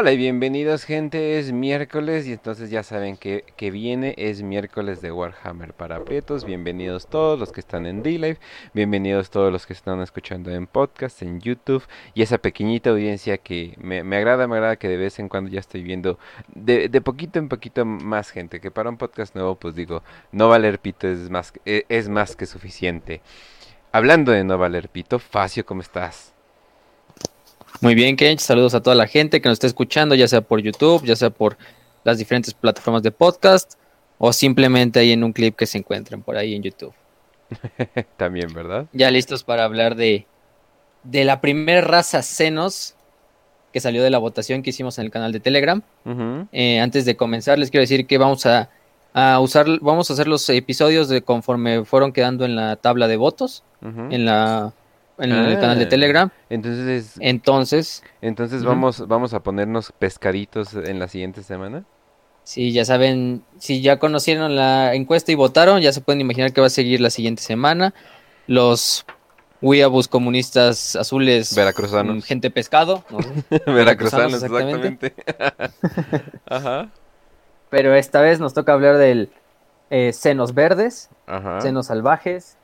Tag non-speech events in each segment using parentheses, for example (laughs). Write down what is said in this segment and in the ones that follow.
Hola y bienvenidos gente, es miércoles y entonces ya saben que, que viene, es miércoles de Warhammer para Prietos, bienvenidos todos los que están en D-Live, bienvenidos todos los que están escuchando en podcast, en YouTube. Y esa pequeñita audiencia que me, me agrada, me agrada que de vez en cuando ya estoy viendo de, de poquito en poquito más gente, que para un podcast nuevo pues digo, no valer pito es más, es, es más que suficiente. Hablando de no valer pito, Facio, ¿cómo estás? Muy bien, Kench. Saludos a toda la gente que nos está escuchando, ya sea por YouTube, ya sea por las diferentes plataformas de podcast o simplemente ahí en un clip que se encuentren por ahí en YouTube. (laughs) También, ¿verdad? Ya listos para hablar de, de la primera raza Senos que salió de la votación que hicimos en el canal de Telegram. Eh, antes de comenzar, les quiero decir que vamos a, a usar, vamos a hacer los episodios de conforme fueron quedando en la tabla de votos, en la en el Ah. canal de Telegram. Entonces, Entonces, entonces vamos, vamos a ponernos pescaditos en la siguiente semana. Sí, ya saben, si ya conocieron la encuesta y votaron, ya se pueden imaginar que va a seguir la siguiente semana. Los Weeaboo comunistas azules, Veracruzanos. mm, gente pescado, ¿no? (laughs) Veracruzanos, Veracruzanos, exactamente. (laughs) Ajá, pero esta vez nos toca hablar del eh, senos verdes, ajá. senos salvajes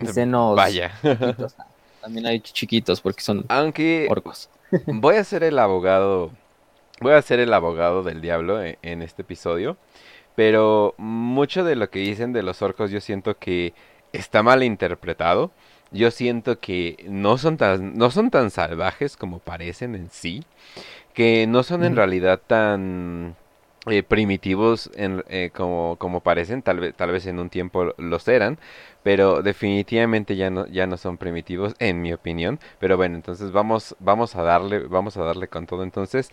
y senos Vaya. (laughs) También hay chiquitos porque son Aunque orcos. (laughs) voy a ser el abogado, voy a ser el abogado del diablo en, en este episodio, pero mucho de lo que dicen de los orcos yo siento que está mal interpretado. Yo siento que no son tan, no son tan salvajes como parecen en sí, que no son en realidad tan eh, primitivos en- eh, como, como parecen, tal vez, tal vez en un tiempo los eran, pero definitivamente ya no, ya no son primitivos, en mi opinión. Pero bueno, entonces vamos, vamos a darle, vamos a darle con todo. Entonces,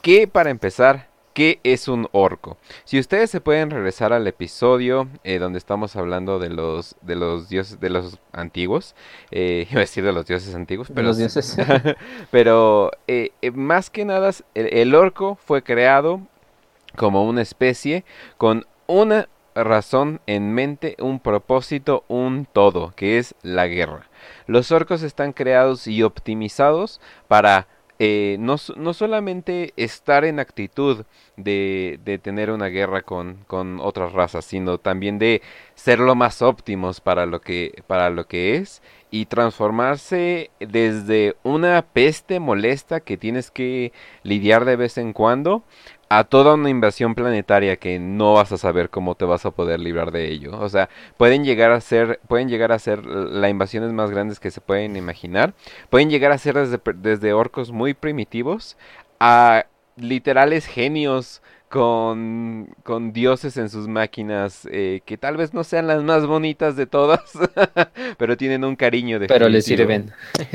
¿qué para empezar? ¿Qué es un orco? Si ustedes se pueden regresar al episodio eh, donde estamos hablando de los, de los dioses, de los antiguos, eh, (laughs) iba a decir de los dioses antiguos, pero los dioses. (laughs) pero eh, eh, más que nada, el orco fue creado como una especie con una razón en mente, un propósito, un todo, que es la guerra. Los orcos están creados y optimizados para eh, no, no solamente estar en actitud de, de tener una guerra con, con otras razas, sino también de ser lo más óptimos para lo que, para lo que es y transformarse desde una peste molesta que tienes que lidiar de vez en cuando a toda una invasión planetaria que no vas a saber cómo te vas a poder librar de ello. O sea, pueden llegar a ser, pueden llegar a ser las invasiones más grandes que se pueden imaginar. Pueden llegar a ser desde, desde orcos muy primitivos a literales genios con, con dioses en sus máquinas eh, que tal vez no sean las más bonitas de todas, (laughs) pero tienen un cariño de pero les sirven.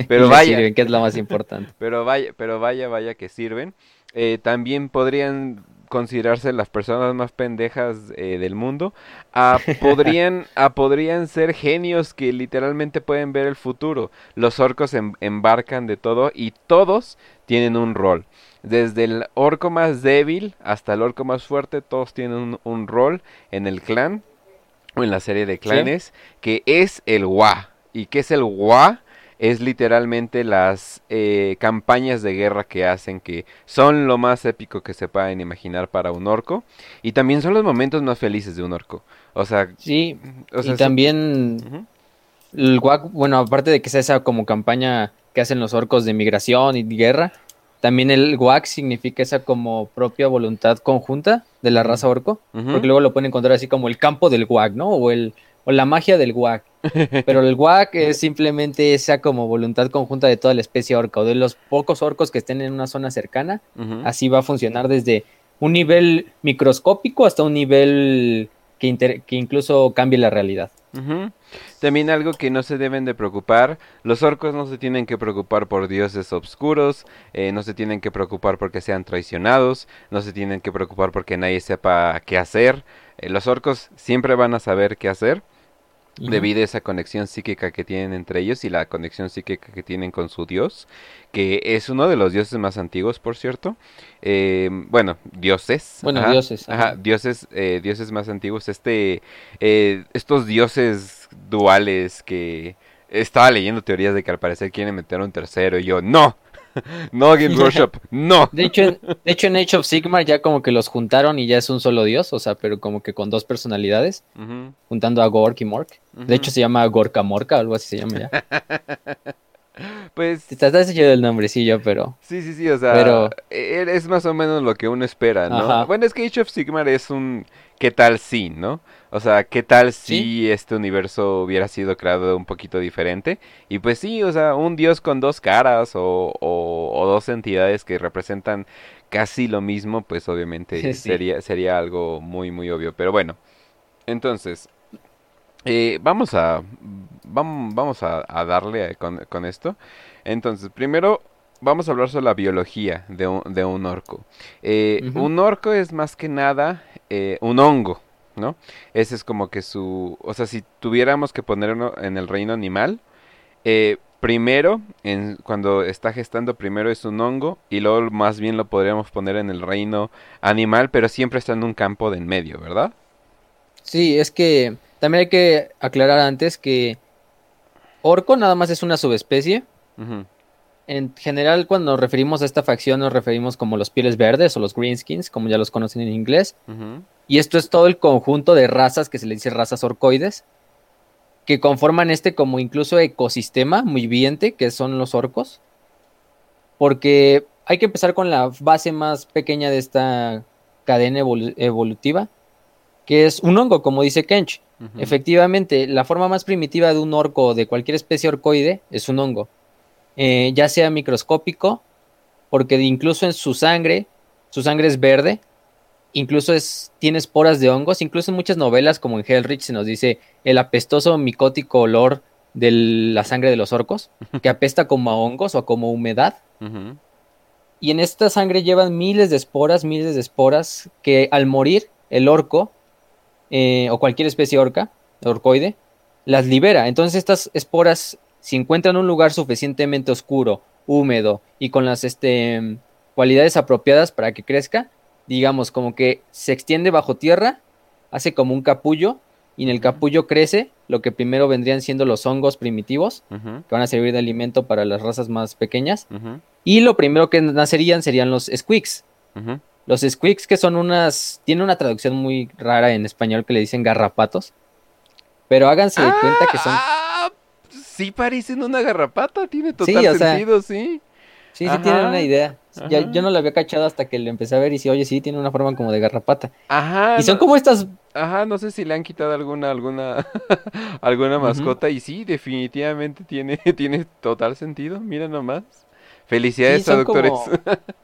Pero (laughs) Les vaya, sirven, que es lo más importante. (laughs) pero vaya, pero vaya, vaya que sirven. Eh, también podrían considerarse las personas más pendejas eh, del mundo. Ah, (laughs) podrían, ah, podrían ser genios que literalmente pueden ver el futuro. Los orcos em- embarcan de todo y todos tienen un rol. Desde el orco más débil hasta el orco más fuerte, todos tienen un, un rol en el clan o en la serie de clanes, que es el WA. ¿Y qué es el WA? Es literalmente las eh, campañas de guerra que hacen que son lo más épico que se pueden imaginar para un orco. Y también son los momentos más felices de un orco. O sea, Sí, o sea, y sí- también el WAC, bueno, aparte de que sea esa como campaña que hacen los orcos de migración y guerra, también el WAC significa esa como propia voluntad conjunta de la raza orco, porque luego lo pueden encontrar así como el campo del WAC, ¿no? O el o la magia del WAC. (laughs) Pero el WAC es simplemente esa como voluntad conjunta de toda la especie orca o de los pocos orcos que estén en una zona cercana. Así va a funcionar desde un nivel microscópico hasta un nivel que, inter- que incluso cambie la realidad. También algo que no se deben de preocupar, los orcos no se tienen que preocupar por dioses obscuros, eh, no se tienen que preocupar porque sean traicionados, no se tienen que preocupar porque nadie sepa qué hacer. Eh, los orcos siempre van a saber qué hacer debido a esa conexión psíquica que tienen entre ellos y la conexión psíquica que tienen con su dios, que es uno de los dioses más antiguos, por cierto. Eh, bueno, dioses. Bueno, ajá, dioses, Ajá, ajá. dioses, eh, dioses más antiguos. Este, eh, estos dioses duales que estaba leyendo teorías de que al parecer quieren meter un tercero y yo, no. (laughs) no Games (laughs) Workshop, no. De hecho, en, de hecho, en Age of Sigmar ya como que los juntaron y ya es un solo dios, o sea, pero como que con dos personalidades, juntando a Gork y Mork. De hecho, se llama Gorka Morka, algo así se llama ya. (laughs) Pues Está, está chido el nombrecillo, pero sí, sí, sí, o sea, Pero- e- es más o menos lo que uno espera, ¿no? Ajá. Bueno, es que Age of Sigmar es un ¿qué tal si, no? O sea, ¿qué tal si Sí. este universo hubiera sido creado un poquito diferente? Y pues sí, o sea, un dios con dos caras o, o- o dos entidades que representan casi lo mismo, pues obviamente Sí. sería, sería algo muy, muy obvio. Pero bueno, entonces, eh, vamos a, vam- vamos a, a darle a- con, con esto. Entonces, primero vamos a hablar sobre la biología de un, de un orco. Eh. Un orco es más que nada eh, un hongo, ¿no? Ese es como que su... O sea, si tuviéramos que ponerlo en el reino animal, eh, primero, en, cuando está gestando, primero es un hongo y luego más bien lo podríamos poner en el reino animal, pero siempre está en un campo de en medio, ¿verdad? sí, es que también hay que aclarar antes que Orco nada más es una subespecie. En general, cuando nos referimos a esta facción, nos referimos como los pieles verdes o los greenskins, como ya los conocen en inglés. Y esto es todo el conjunto de razas que se le dice razas orcoides, que conforman este como incluso ecosistema muy viviente, que son los orcos. Porque hay que empezar con la base más pequeña de esta cadena evolu- evolutiva, que es un hongo, como dice Kench. Efectivamente, la forma más primitiva de un orco o de cualquier especie orcoide es un hongo. Eh, ya sea microscópico, porque incluso en su sangre, su sangre es verde, incluso es, tiene esporas de hongos, incluso en muchas novelas como en Hellrich se nos dice el apestoso micótico olor de la sangre de los orcos, que apesta como a hongos o como humedad. Y en esta sangre llevan miles de esporas, miles de esporas, que al morir el orco, eh, o cualquier especie orca, orcoide, las libera. Entonces estas esporas, si encuentran un lugar suficientemente oscuro, húmedo y con las este, cualidades apropiadas para que crezca, digamos como que se extiende bajo tierra, hace como un capullo, y en el capullo crece lo que primero vendrían siendo los hongos primitivos, que van a servir de alimento para las razas más pequeñas. Y lo primero que nacerían serían los squeaks. Los squeaks que son unas... Tiene una traducción muy rara en español que le dicen garrapatos. Pero háganse de cuenta que son... Ah, sí parecen una garrapata, tiene total Sí, o sea, sentido, sí. Sí, sí ajá, tienen una idea. Ya- yo no lo había cachado hasta que lo empecé a ver y sí, oye, sí, tiene una forma como de garrapata. Ajá, y son no- como estas... ajá, no sé si le han quitado alguna, alguna, (laughs) alguna mascota y sí, definitivamente tiene, (laughs) tiene total sentido, mira nomás. Felicidades, Sí, son traductores. como- (laughs)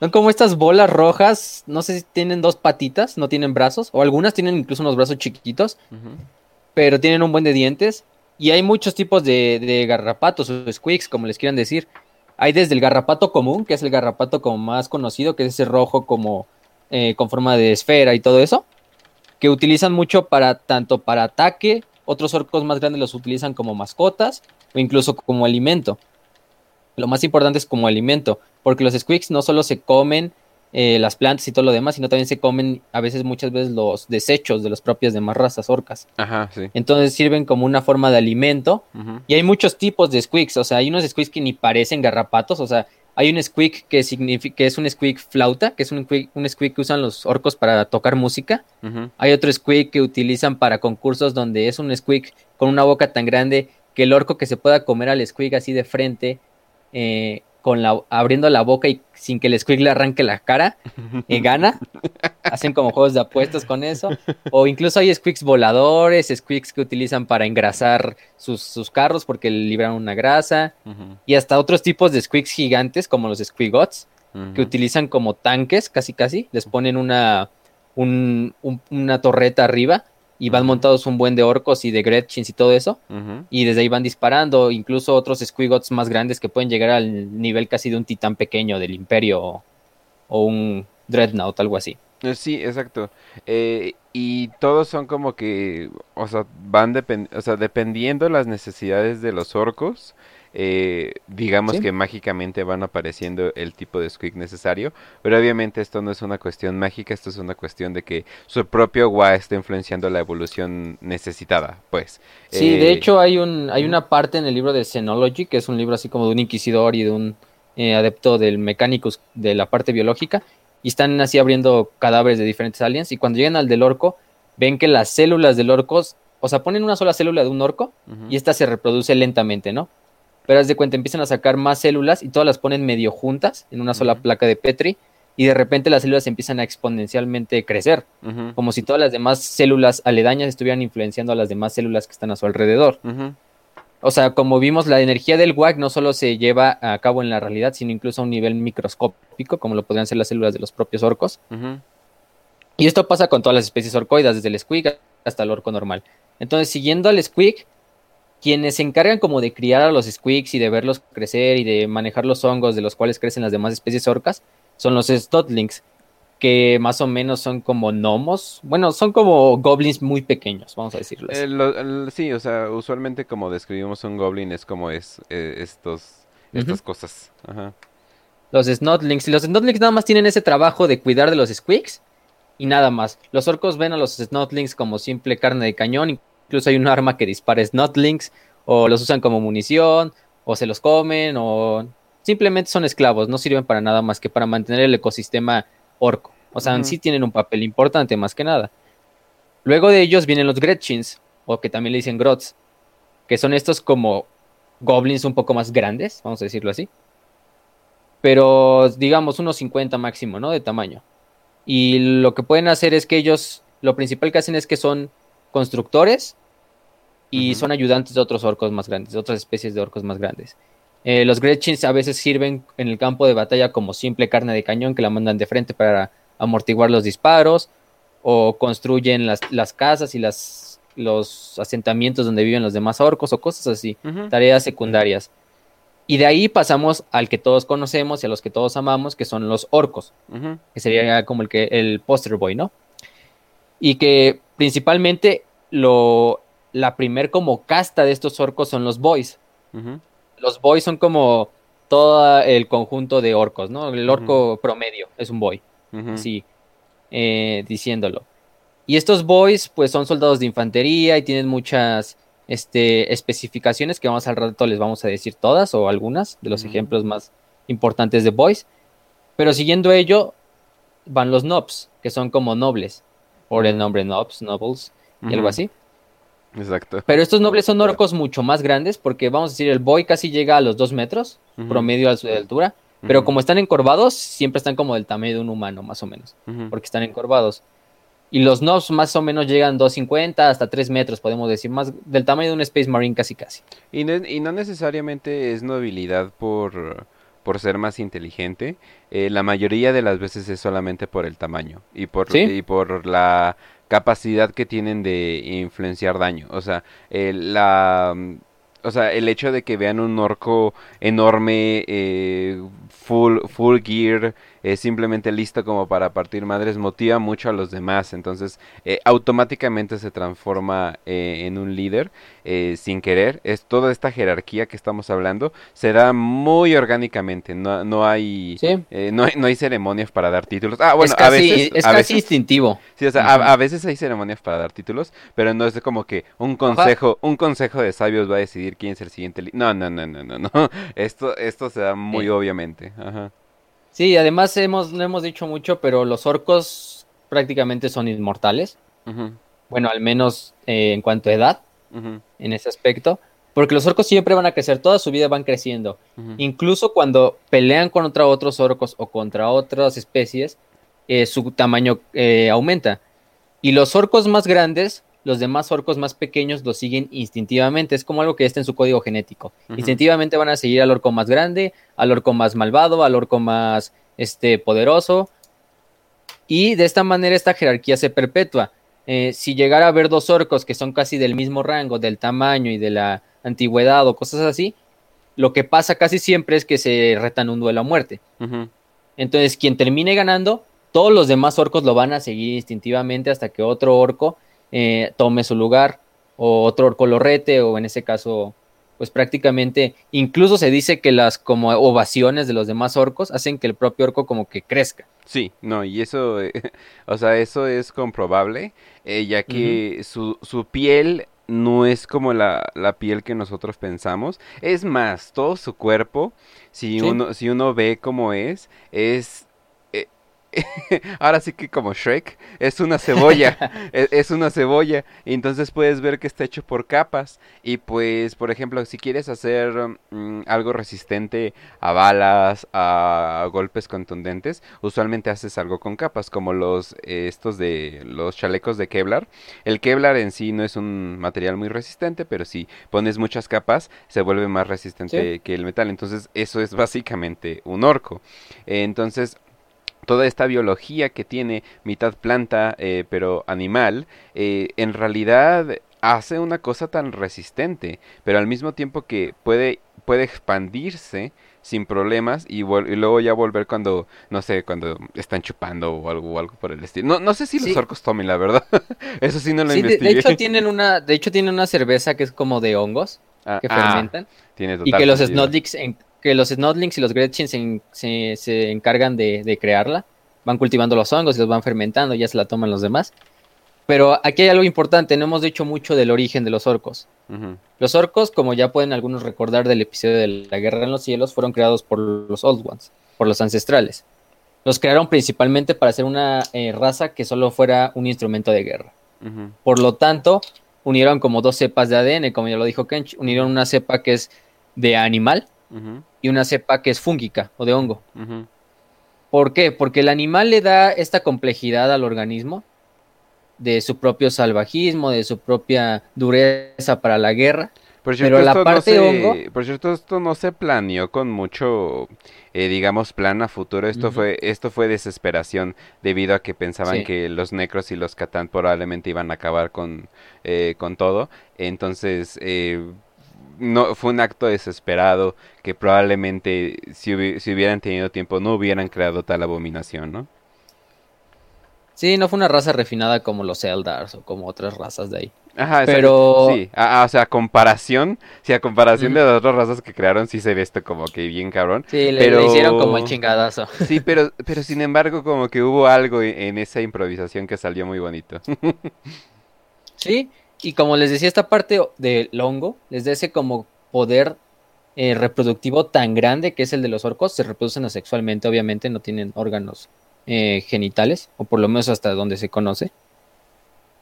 Son como estas bolas rojas, no sé si tienen dos patitas, no tienen brazos, o algunas tienen incluso unos brazos chiquitos, pero tienen un buen de dientes. Y hay muchos tipos de, de garrapatos o squeaks, como les quieran decir. Hay desde el garrapato común, que es el garrapato como más conocido, que es ese rojo como eh, con forma de esfera y todo eso, que utilizan mucho para tanto para ataque, otros orcos más grandes los utilizan como mascotas o incluso como alimento. Lo más importante es como alimento, porque los squeaks no solo se comen eh, las plantas y todo lo demás, sino también se comen a veces, muchas veces, los desechos de las propias demás razas orcas. Ajá, sí. Entonces sirven como una forma de alimento. Y hay muchos tipos de squeaks. O sea, hay unos squeaks que ni parecen garrapatos. O sea, hay un squeak que, signifi- que es un squeak flauta, que es un squeak, un squeak que usan los orcos para tocar música. Hay otro squeak que utilizan para concursos donde es un squeak con una boca tan grande que el orco que se pueda comer al squeak así de frente, eh, con la, abriendo la boca y sin que el squeak le arranque la cara, eh, (laughs) gana. Hacen como juegos de apuestas con eso. O incluso hay squeaks voladores, squeaks que utilizan para engrasar sus, sus carros porque liberan una grasa. Y hasta otros tipos de squeaks gigantes como los squeagots que utilizan como tanques, casi casi. Les ponen una, un- un- una torreta arriba y van montados un buen de orcos y de Gretchins y todo eso. Y desde ahí van disparando. Incluso otros squeagots más grandes que pueden llegar al nivel casi de un titán pequeño del Imperio o, o un Dreadnought, algo así. Eh, Sí, exacto. Eh, y todos son como que, o sea, van depen- o sea, dependiendo las necesidades de los orcos, eh, digamos Sí. que mágicamente van apareciendo el tipo de squeak necesario, pero obviamente esto no es una cuestión mágica, esto es una cuestión de que su propio WA está influenciando la evolución necesitada, pues. Sí, de Eh, hecho hay un hay una parte en el libro de Xenology, que es un libro así como de un inquisidor y de un eh, adepto del Mechanicus de la parte biológica, y están así abriendo cadáveres de diferentes aliens, y cuando llegan al del orco, ven que las células del orco, o sea, ponen una sola célula de un orco, y esta se reproduce lentamente, ¿no? Pero haz de cuenta, empiezan a sacar más células y todas las ponen medio juntas en una sola placa de Petri, y de repente las células empiezan a exponencialmente crecer, como si todas las demás células aledañas estuvieran influenciando a las demás células que están a su alrededor. O sea, como vimos, la energía del WAC no solo se lleva a cabo en la realidad, sino incluso a un nivel microscópico, como lo podrían ser las células de los propios orcos. Y esto pasa con todas las especies orcoidas, desde el squig hasta el orco normal. Entonces, siguiendo al squig, quienes se encargan como de criar a los squigs y de verlos crecer y de manejar los hongos de los cuales crecen las demás especies orcas, son los Stotlings, que más o menos son como gnomos. Bueno, son como goblins muy pequeños, vamos a decirlo así. sí, o sea, usualmente como describimos un goblin es como es eh, estos, estas cosas. Los Snotlings. Y los Snotlings nada más tienen ese trabajo de cuidar de los Squigs y nada más. Los orcos ven a los Snotlings como simple carne de cañón. Incluso hay un arma que dispara Snotlings. O los usan como munición. O se los comen. O simplemente son esclavos, no sirven para nada más que para mantener el ecosistema orco. O sea, sí tienen un papel importante más que nada. Luego de ellos vienen los Gretchins, o que también le dicen Grots, que son estos como goblins un poco más grandes, vamos a decirlo así. Pero digamos unos 50 máximo, ¿no? De tamaño. Y lo que pueden hacer es que ellos, lo principal que hacen es que son constructores y son ayudantes de otros orcos más grandes, de otras especies de orcos más grandes. Eh, los Gretchins a veces sirven en el campo de batalla como simple carne de cañón que la mandan de frente para amortiguar los disparos o construyen las, casas y las, los asentamientos donde viven los demás orcos o cosas así, tareas secundarias. Y de ahí pasamos al que todos conocemos y a los que todos amamos, que son los orcos, que sería como el que el poster boy, ¿no? Y que principalmente lo, la primer como casta de estos orcos son los boys los boys son como todo el conjunto de orcos, ¿no? El orco promedio es un boy, sí, eh, diciéndolo. Y estos boys, pues son soldados de infantería y tienen muchas este, especificaciones que vamos al rato les vamos a decir todas o algunas de los ejemplos más importantes de boys. Pero siguiendo ello, van los nobs, que son como nobles, por el nombre nobs, nobles, y algo así. Exacto. Pero estos nobles son orcos mucho más grandes porque vamos a decir, el boy casi llega a los dos metros, promedio a su altura, pero como están encorvados, siempre están como del tamaño de un humano, más o menos, porque están encorvados. Y los nobs más o menos llegan 2.50 hasta 3 metros, podemos decir, más del tamaño de un Space Marine casi casi. Y no, y no necesariamente es nobilidad por, por ser más inteligente, eh, la mayoría de las veces es solamente por el tamaño y por, y por la capacidad que tienen de influenciar daño. O sea, la, o sea, el hecho de que vean un orco enorme, eh, full, full gear, es simplemente listo como para partir madres, motiva mucho a los demás. Entonces, eh, automáticamente se transforma eh, en un líder eh, sin querer. Es toda esta jerarquía que estamos hablando se da muy orgánicamente. No, no hay, no hay no hay ceremonias para dar títulos. Ah, bueno, a veces es casi instintivo. Sí, o sea, a, veces hay ceremonias para dar títulos, pero no es como que un consejo, un consejo de sabios va a decidir quién es el siguiente. No, no, no, no, no, no. (laughs) Esto esto se da muy obviamente. Ajá. Sí, además hemos, no hemos dicho mucho, pero los orcos prácticamente son inmortales. Bueno, al menos eh, en cuanto a edad, en ese aspecto. Porque los orcos siempre van a crecer, toda su vida van creciendo. Incluso cuando pelean contra otros orcos o contra otras especies, eh, su tamaño eh, aumenta. Y los orcos más grandes los demás orcos más pequeños lo siguen instintivamente. Es como algo que está en su código genético. Instintivamente van a seguir al orco más grande, al orco más malvado, al orco más este, poderoso. Y de esta manera esta jerarquía se perpetúa. Eh, si llegara a haber dos orcos que son casi del mismo rango, del tamaño y de la antigüedad o cosas así, lo que pasa casi siempre es que se retan un duelo a muerte. Entonces, quien termine ganando, todos los demás orcos lo van a seguir instintivamente hasta que otro orco eh, tome su lugar, o otro orco lo rete, o en ese caso, pues prácticamente, incluso se dice que las como ovaciones de los demás orcos hacen que el propio orco como que crezca. Sí, no, y eso, eh, (laughs) o sea, eso es comprobable, eh, ya que su, su piel no es como la, la, piel que nosotros pensamos. Es más, todo su cuerpo, si, uno, si uno ve cómo es, es (laughs) ahora sí que como Shrek, es una cebolla, (laughs) e, es, una cebolla, y entonces puedes ver que está hecho por capas, y pues, por ejemplo, si quieres hacer mm, algo resistente a balas, a, golpes contundentes, usualmente haces algo con capas, como los, estos de, los chalecos de Kevlar, el Kevlar en sí no es un material muy resistente, pero si pones muchas capas, se vuelve más resistente que el metal, entonces eso es básicamente un orco, entonces toda esta biología que tiene mitad planta eh, pero animal, eh, en realidad hace una cosa tan resistente, pero al mismo tiempo que puede, puede expandirse sin problemas y, luego ya volver cuando, no sé, cuando están chupando o algo, algo por el estilo. No, no sé si los orcos tomen, la verdad. (laughs) Eso sí no lo investigué. De, hecho tienen una, de hecho tienen una cerveza que es como de hongos ah, que ah, fermentan. y que los Snodlings, en, que los Snodlings y los Gretchen se, se, encargan de, de crearla van cultivando los hongos y los van fermentando, ya se la toman los demás. Pero aquí hay algo importante, no hemos dicho mucho del origen de los orcos. Los orcos, como ya pueden algunos recordar del episodio de la Guerra en los Cielos, fueron creados por los Old Ones, por los ancestrales. Los crearon principalmente para ser una eh, raza que solo fuera un instrumento de guerra. Por lo tanto, unieron como dos cepas de ADN, como ya lo dijo Kench, unieron una cepa que es de animal y una cepa que es fúngica o de hongo. ¿Por qué? Porque el animal le da esta complejidad al organismo de su propio salvajismo, de su propia dureza para la guerra. pero la parte hongo... Por cierto, esto no se planeó con mucho, eh, digamos, plan a futuro. Esto, fue, esto fue desesperación debido a que pensaban que los necros y los catán probablemente iban a acabar con, eh, con todo. Entonces, eh, no fue un acto desesperado que probablemente si, hubieran tenido tiempo no hubieran creado tal abominación, ¿no? Sí, no fue una raza refinada como los Eldars o como otras razas de ahí. Ajá, pero sí, o sea, a comparación, si a comparación de las otras razas que crearon sí se ve esto como que bien cabrón. Sí, le, pero... hicieron como el chingadazo. Sí, (laughs) pero pero sin embargo como que hubo algo en esa improvisación que salió muy bonito. (laughs) Sí, y como les decía, esta parte del hongo les da ese como poder eh, reproductivo tan grande que es el de los orcos. Se reproducen asexualmente, obviamente, no tienen órganos eh, genitales, o por lo menos hasta donde se conoce.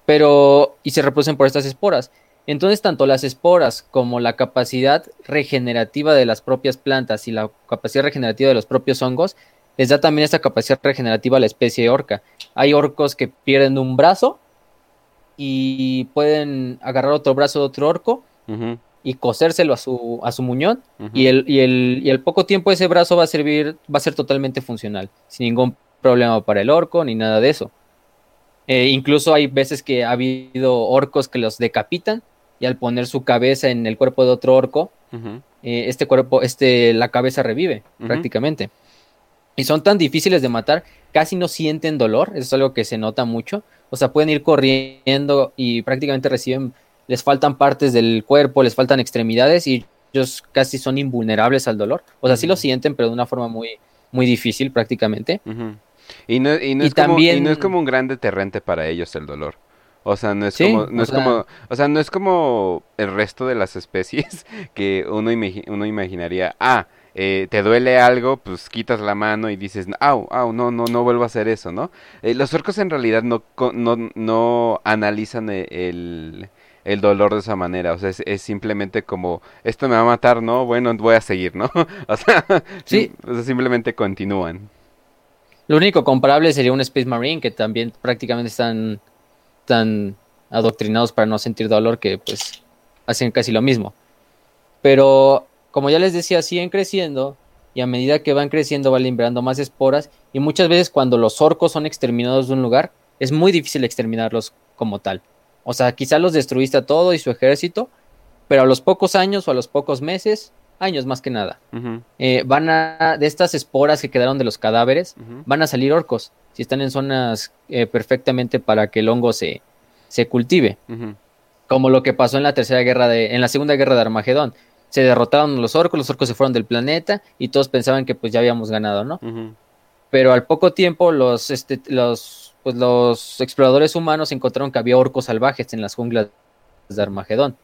Pero, y se reproducen por estas esporas. Entonces, tanto las esporas como la capacidad regenerativa de las propias plantas y la capacidad regenerativa de los propios hongos les da también esta capacidad regenerativa a la especie orca. Hay orcos que pierden un brazo y pueden agarrar otro brazo de otro orco y cosérselo a su, a su muñón. Y, el, y, el, y el poco tiempo ese brazo va a servir, va a ser totalmente funcional, sin ningún problema para el orco ni nada de eso. Eh, incluso hay veces que ha habido orcos que los decapitan y al poner su cabeza en el cuerpo de otro orco, eh, este cuerpo, este, la cabeza revive prácticamente. Y son tan difíciles de matar, casi no sienten dolor, eso es algo que se nota mucho. O sea, pueden ir corriendo y prácticamente reciben, les faltan partes del cuerpo, les faltan extremidades y ellos casi son invulnerables al dolor. O sea, sí lo sienten, pero de una forma muy, muy difícil prácticamente. y, no, y, no es también... como, y no es como un gran deterrente para ellos el dolor. O sea, no es como, no es como, o sea, no es como el resto de las especies (laughs) que uno, uno imaginaría, ah, eh, te duele algo, pues quitas la mano y dices, au, au, no, no, no vuelvo a hacer eso, ¿no? Eh, los orcos en realidad no, no, no analizan e, el, el, dolor de esa manera, o sea, es, simplemente como, esto me va a matar, ¿no? Bueno, voy a seguir, ¿no? (laughs) o, sea, (laughs) sí. simplemente continúan. Lo único comparable sería un Space Marine, que también prácticamente están tan adoctrinados para no sentir dolor que pues hacen casi lo mismo. Pero como ya les decía, siguen creciendo y a medida que van creciendo van liberando más esporas y muchas veces cuando los orcos son exterminados de un lugar es muy difícil exterminarlos como tal. O sea, quizá los destruiste a todo y su ejército, pero a los pocos años o a los pocos meses, años más que nada, eh, van a, de estas esporas que quedaron de los cadáveres, van a salir orcos, si están en zonas eh, perfectamente para que el hongo se, se cultive. Como lo que pasó en la tercera guerra de, en la segunda guerra de Armagedón se derrotaron los orcos, los orcos se fueron del planeta y todos pensaban que pues ya habíamos ganado, ¿no? Pero al poco tiempo los, este, los, pues, los exploradores humanos encontraron que había orcos salvajes en las junglas de Armagedón.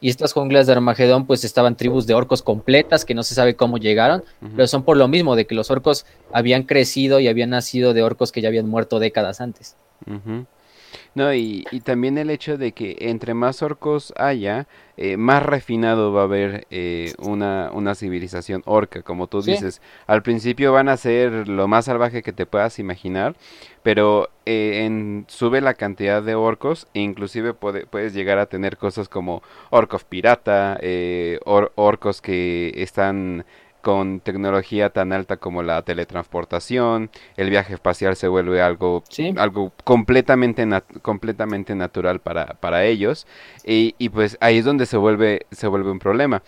Y estas junglas de Armagedón, pues estaban tribus de orcos completas que no se sabe cómo llegaron, pero son por lo mismo, de que los orcos habían crecido y habían nacido de orcos que ya habían muerto décadas antes. No, y, y, también el hecho de que entre más orcos haya, eh, más refinado va a haber eh, una, una, civilización orca, como tú dices. Al principio van a ser lo más salvaje que te puedas imaginar, pero eh, en, sube la cantidad de orcos e inclusive puedes llegar a tener cosas como orcos pirata, orcos que están con tecnología tan alta como la teletransportación, el viaje espacial se vuelve algo, algo completamente, completamente natural para, para ellos y, y, pues ahí es donde se vuelve, se vuelve un problema.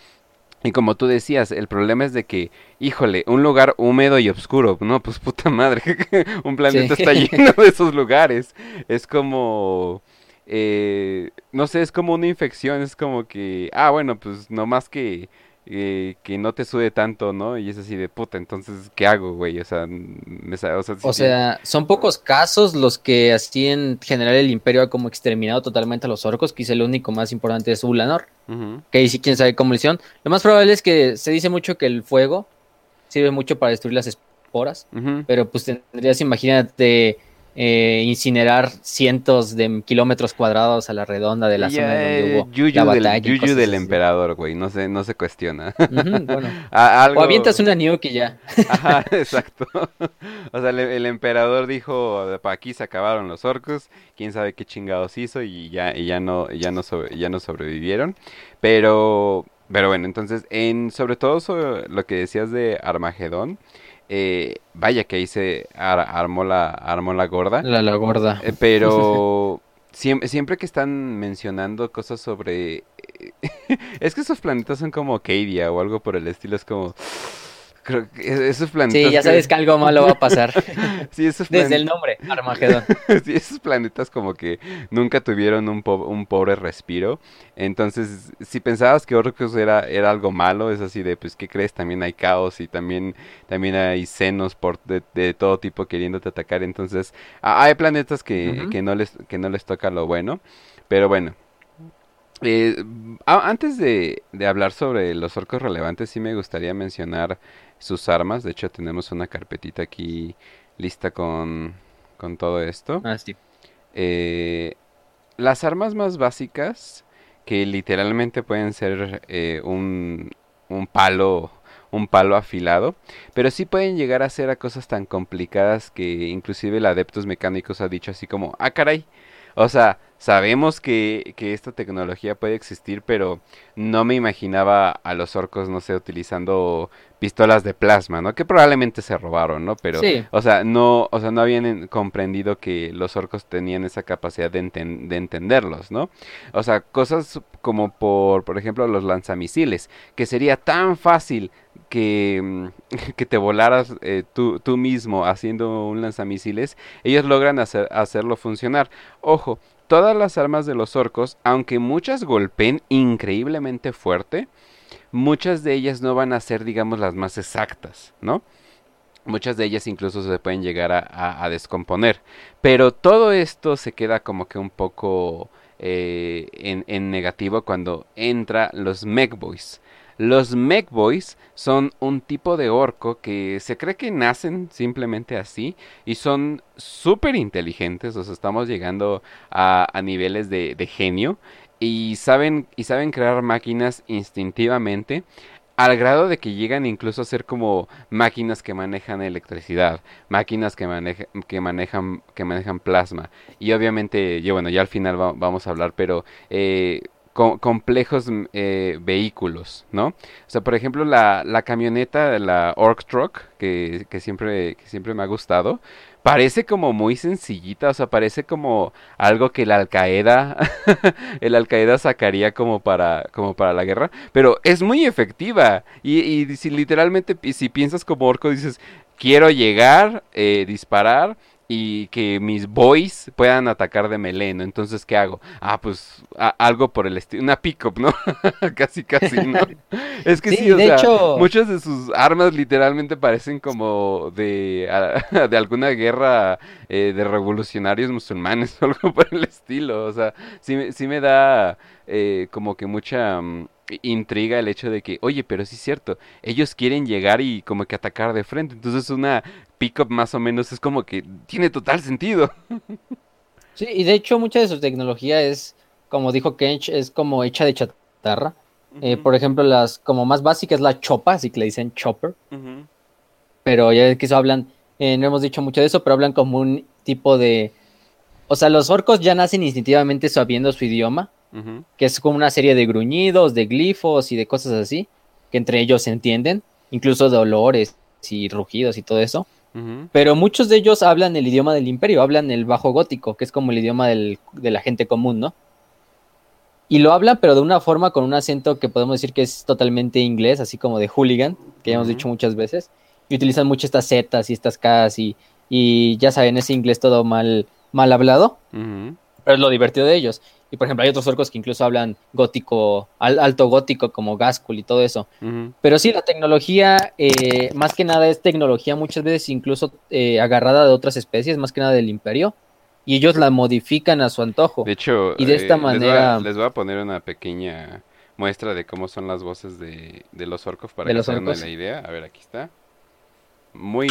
Y como tú decías, el problema es de que, híjole, un lugar húmedo y oscuro, no, pues puta madre, (laughs) un planeta está lleno de esos lugares. Es como, eh, no sé, es como una infección, es como que, ah, bueno, pues no más que eh, que no te sube tanto, ¿no? Y es así de puta, entonces, ¿qué hago, güey? O sea, o sea, son pocos casos los que así en general el imperio ha como exterminado totalmente a los orcos, quizá el único más importante es Ulanor, que ahí sí quién sabe cómo lo hicieron. Lo más probable es que se dice mucho que el fuego sirve mucho para destruir las esporas, pero pues tendrías, imagínate eh, incinerar cientos de kilómetros cuadrados a la redonda de la zona donde hubo yuyu la batalla. Del, yuyu del emperador, güey, no se, no se cuestiona. (laughs) O avientas una que ya. Ajá, (laughs) exacto. o sea, el, emperador dijo, para aquí se acabaron los orcos, quién sabe qué chingados hizo y ya, y ya no, ya no, ya no sobrevivieron. Pero, pero bueno, entonces, en, sobre todo sobre lo que decías de Armagedón, eh, vaya que ahí se armó, la, armó la gorda. La, la gorda. Eh, pero (laughs) siempre, siempre que están mencionando cosas sobre... (laughs) es que esos planetas son como Cadia o algo por el estilo, es como... Creo que esos planetas. Sí, ya sabes que algo malo va a pasar. (laughs) sí, esos Desde el nombre, Armagedón. (laughs) sí, esos planetas como que nunca tuvieron un, un, pobre respiro. Entonces, si pensabas que Orcus era, era algo malo, es así de, pues, ¿qué crees? También hay caos y también, también hay senos por de, todo tipo queriéndote atacar. Entonces, hay planetas que, que, no les, que no les toca lo bueno. Pero bueno, eh, antes de, de, hablar sobre los orcos relevantes, sí me gustaría mencionar sus armas. De hecho, tenemos una carpetita aquí lista con, con todo esto. Ah, sí. Eh, las armas más básicas, que literalmente pueden ser eh, un, un palo un palo afilado, pero sí pueden llegar a ser a cosas tan complicadas que inclusive el Adeptos Mecánicos ha dicho así como, ah caray, o sea, sabemos que, que, esta tecnología puede existir, pero no me imaginaba a los orcos, no sé, utilizando pistolas de plasma, ¿no? Que probablemente se robaron, ¿no? Pero, o sea, no, o sea, no habían comprendido que los orcos tenían esa capacidad de, de entenderlos, ¿no? O sea, cosas como por, por ejemplo, los lanzamisiles, que sería tan fácil que, mm, (laughs) que te volaras eh, tú, tú, mismo haciendo un lanzamisiles, ellos logran hacer, hacerlo funcionar. Ojo, todas las armas de los orcos, aunque muchas golpeen increíblemente fuerte, muchas de ellas no van a ser, digamos, las más exactas, ¿no? Muchas de ellas incluso se pueden llegar a, descomponer. Pero todo esto se queda como que un poco eh, en, negativo cuando entra los Mechboys. Los Mechboys son un tipo de orco que se cree que nacen simplemente así y son súper inteligentes, o sea, estamos llegando a, niveles de, de, genio y saben, y saben crear máquinas instintivamente al grado de que llegan incluso a ser como máquinas que manejan electricidad, máquinas que, maneja, que manejan que manejan plasma. Y obviamente, yo bueno, ya al final vamos a hablar, pero eh, complejos eh, vehículos, ¿no? O sea, por ejemplo, la, la camioneta, la Orc Truck, que, que, siempre, que siempre me ha gustado, parece como muy sencillita, o sea, parece como algo que el Al-Qaeda, (laughs) el Al-Qaeda sacaría como para, como para la guerra, pero es muy efectiva. Y, y si literalmente, si piensas como orco, dices, quiero llegar, eh, disparar y que mis boys puedan atacar de melee, ¿no? Entonces, ¿qué hago? Ah, pues algo por el estilo, una pickup, ¿no? (laughs) casi, casi, ¿no? (laughs) es que sí, o sea, muchas de sus armas literalmente parecen como de, (laughs) de alguna guerra eh, de revolucionarios musulmanes o algo por el estilo, o sea, sí, sí me da eh, como que mucha... Mm, intriga el hecho de que, oye, pero sí es cierto, ellos quieren llegar y como que atacar de frente. Entonces una pickup más o menos es como que tiene total sentido. (laughs) Sí, y de hecho mucha de su tecnología es, como dijo Kench, es como hecha de chatarra. Eh, por ejemplo, las como más básicas es la chopa, así que le dicen chopper. Pero ya que eso hablan, eh, no hemos dicho mucho de eso, pero hablan como un tipo de... O sea, los orcos ya nacen instintivamente sabiendo su idioma, que es como una serie de gruñidos, de glifos y de cosas así, que entre ellos se entienden, incluso de olores y rugidos y todo eso. Pero muchos de ellos hablan el idioma del imperio, hablan el bajo gótico, que es como el idioma del, de la gente común, ¿no? Y lo hablan, pero de una forma con un acento que podemos decir que es totalmente inglés, así como de hooligan, que ya hemos dicho muchas veces. Y utilizan mucho estas zetas y estas Ks y, y ya saben, ese inglés todo mal, mal hablado. Pero es lo divertido de ellos. Y por ejemplo, hay otros orcos que incluso hablan gótico, alto gótico, como Gaskul y todo eso. Pero sí, la tecnología, eh, más que nada es tecnología muchas veces incluso eh, agarrada de otras especies, más que nada del imperio. Y ellos la modifican a su antojo. De hecho, y de esta manera... Les voy, a, poner una pequeña muestra de cómo son las voces de, los orcos para que se den la idea. A ver, aquí está. Muy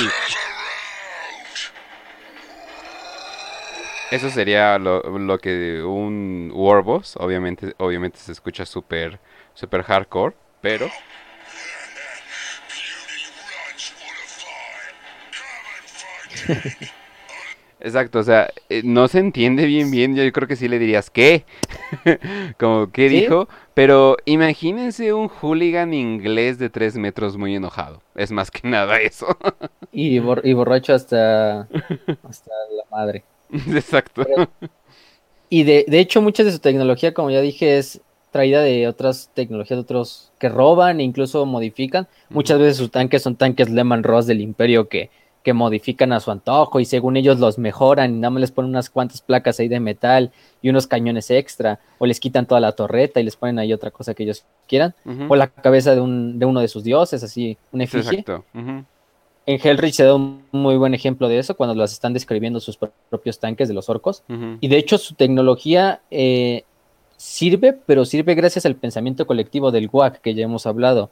Eso sería lo, que un Warboss, obviamente, obviamente se escucha súper super hardcore, pero... (laughs) Exacto, o sea, eh, no se entiende bien bien, yo creo que sí le dirías, ¿qué? (laughs) Como, ¿qué dijo? Pero imagínense un hooligan inglés de tres metros muy enojado, es más que nada eso. y, y borracho hasta, (laughs) hasta la madre. (laughs) Exacto. y de, de hecho, mucha de su tecnología, como ya dije, es traída de otras tecnologías de otros que roban e incluso modifican. Muchas veces sus tanques son tanques Lehman Ross del Imperio que, que modifican a su antojo y según ellos los mejoran y nada más les ponen unas cuantas placas ahí de metal y unos cañones extra o les quitan toda la torreta y les ponen ahí otra cosa que ellos quieran o la cabeza de, un, de uno de sus dioses, así, un efigie. Exacto en Hellrich se da un muy buen ejemplo de eso cuando las están describiendo sus propios tanques de los orcos. Y de hecho su tecnología eh, sirve, pero sirve gracias al pensamiento colectivo del WAC que ya hemos hablado.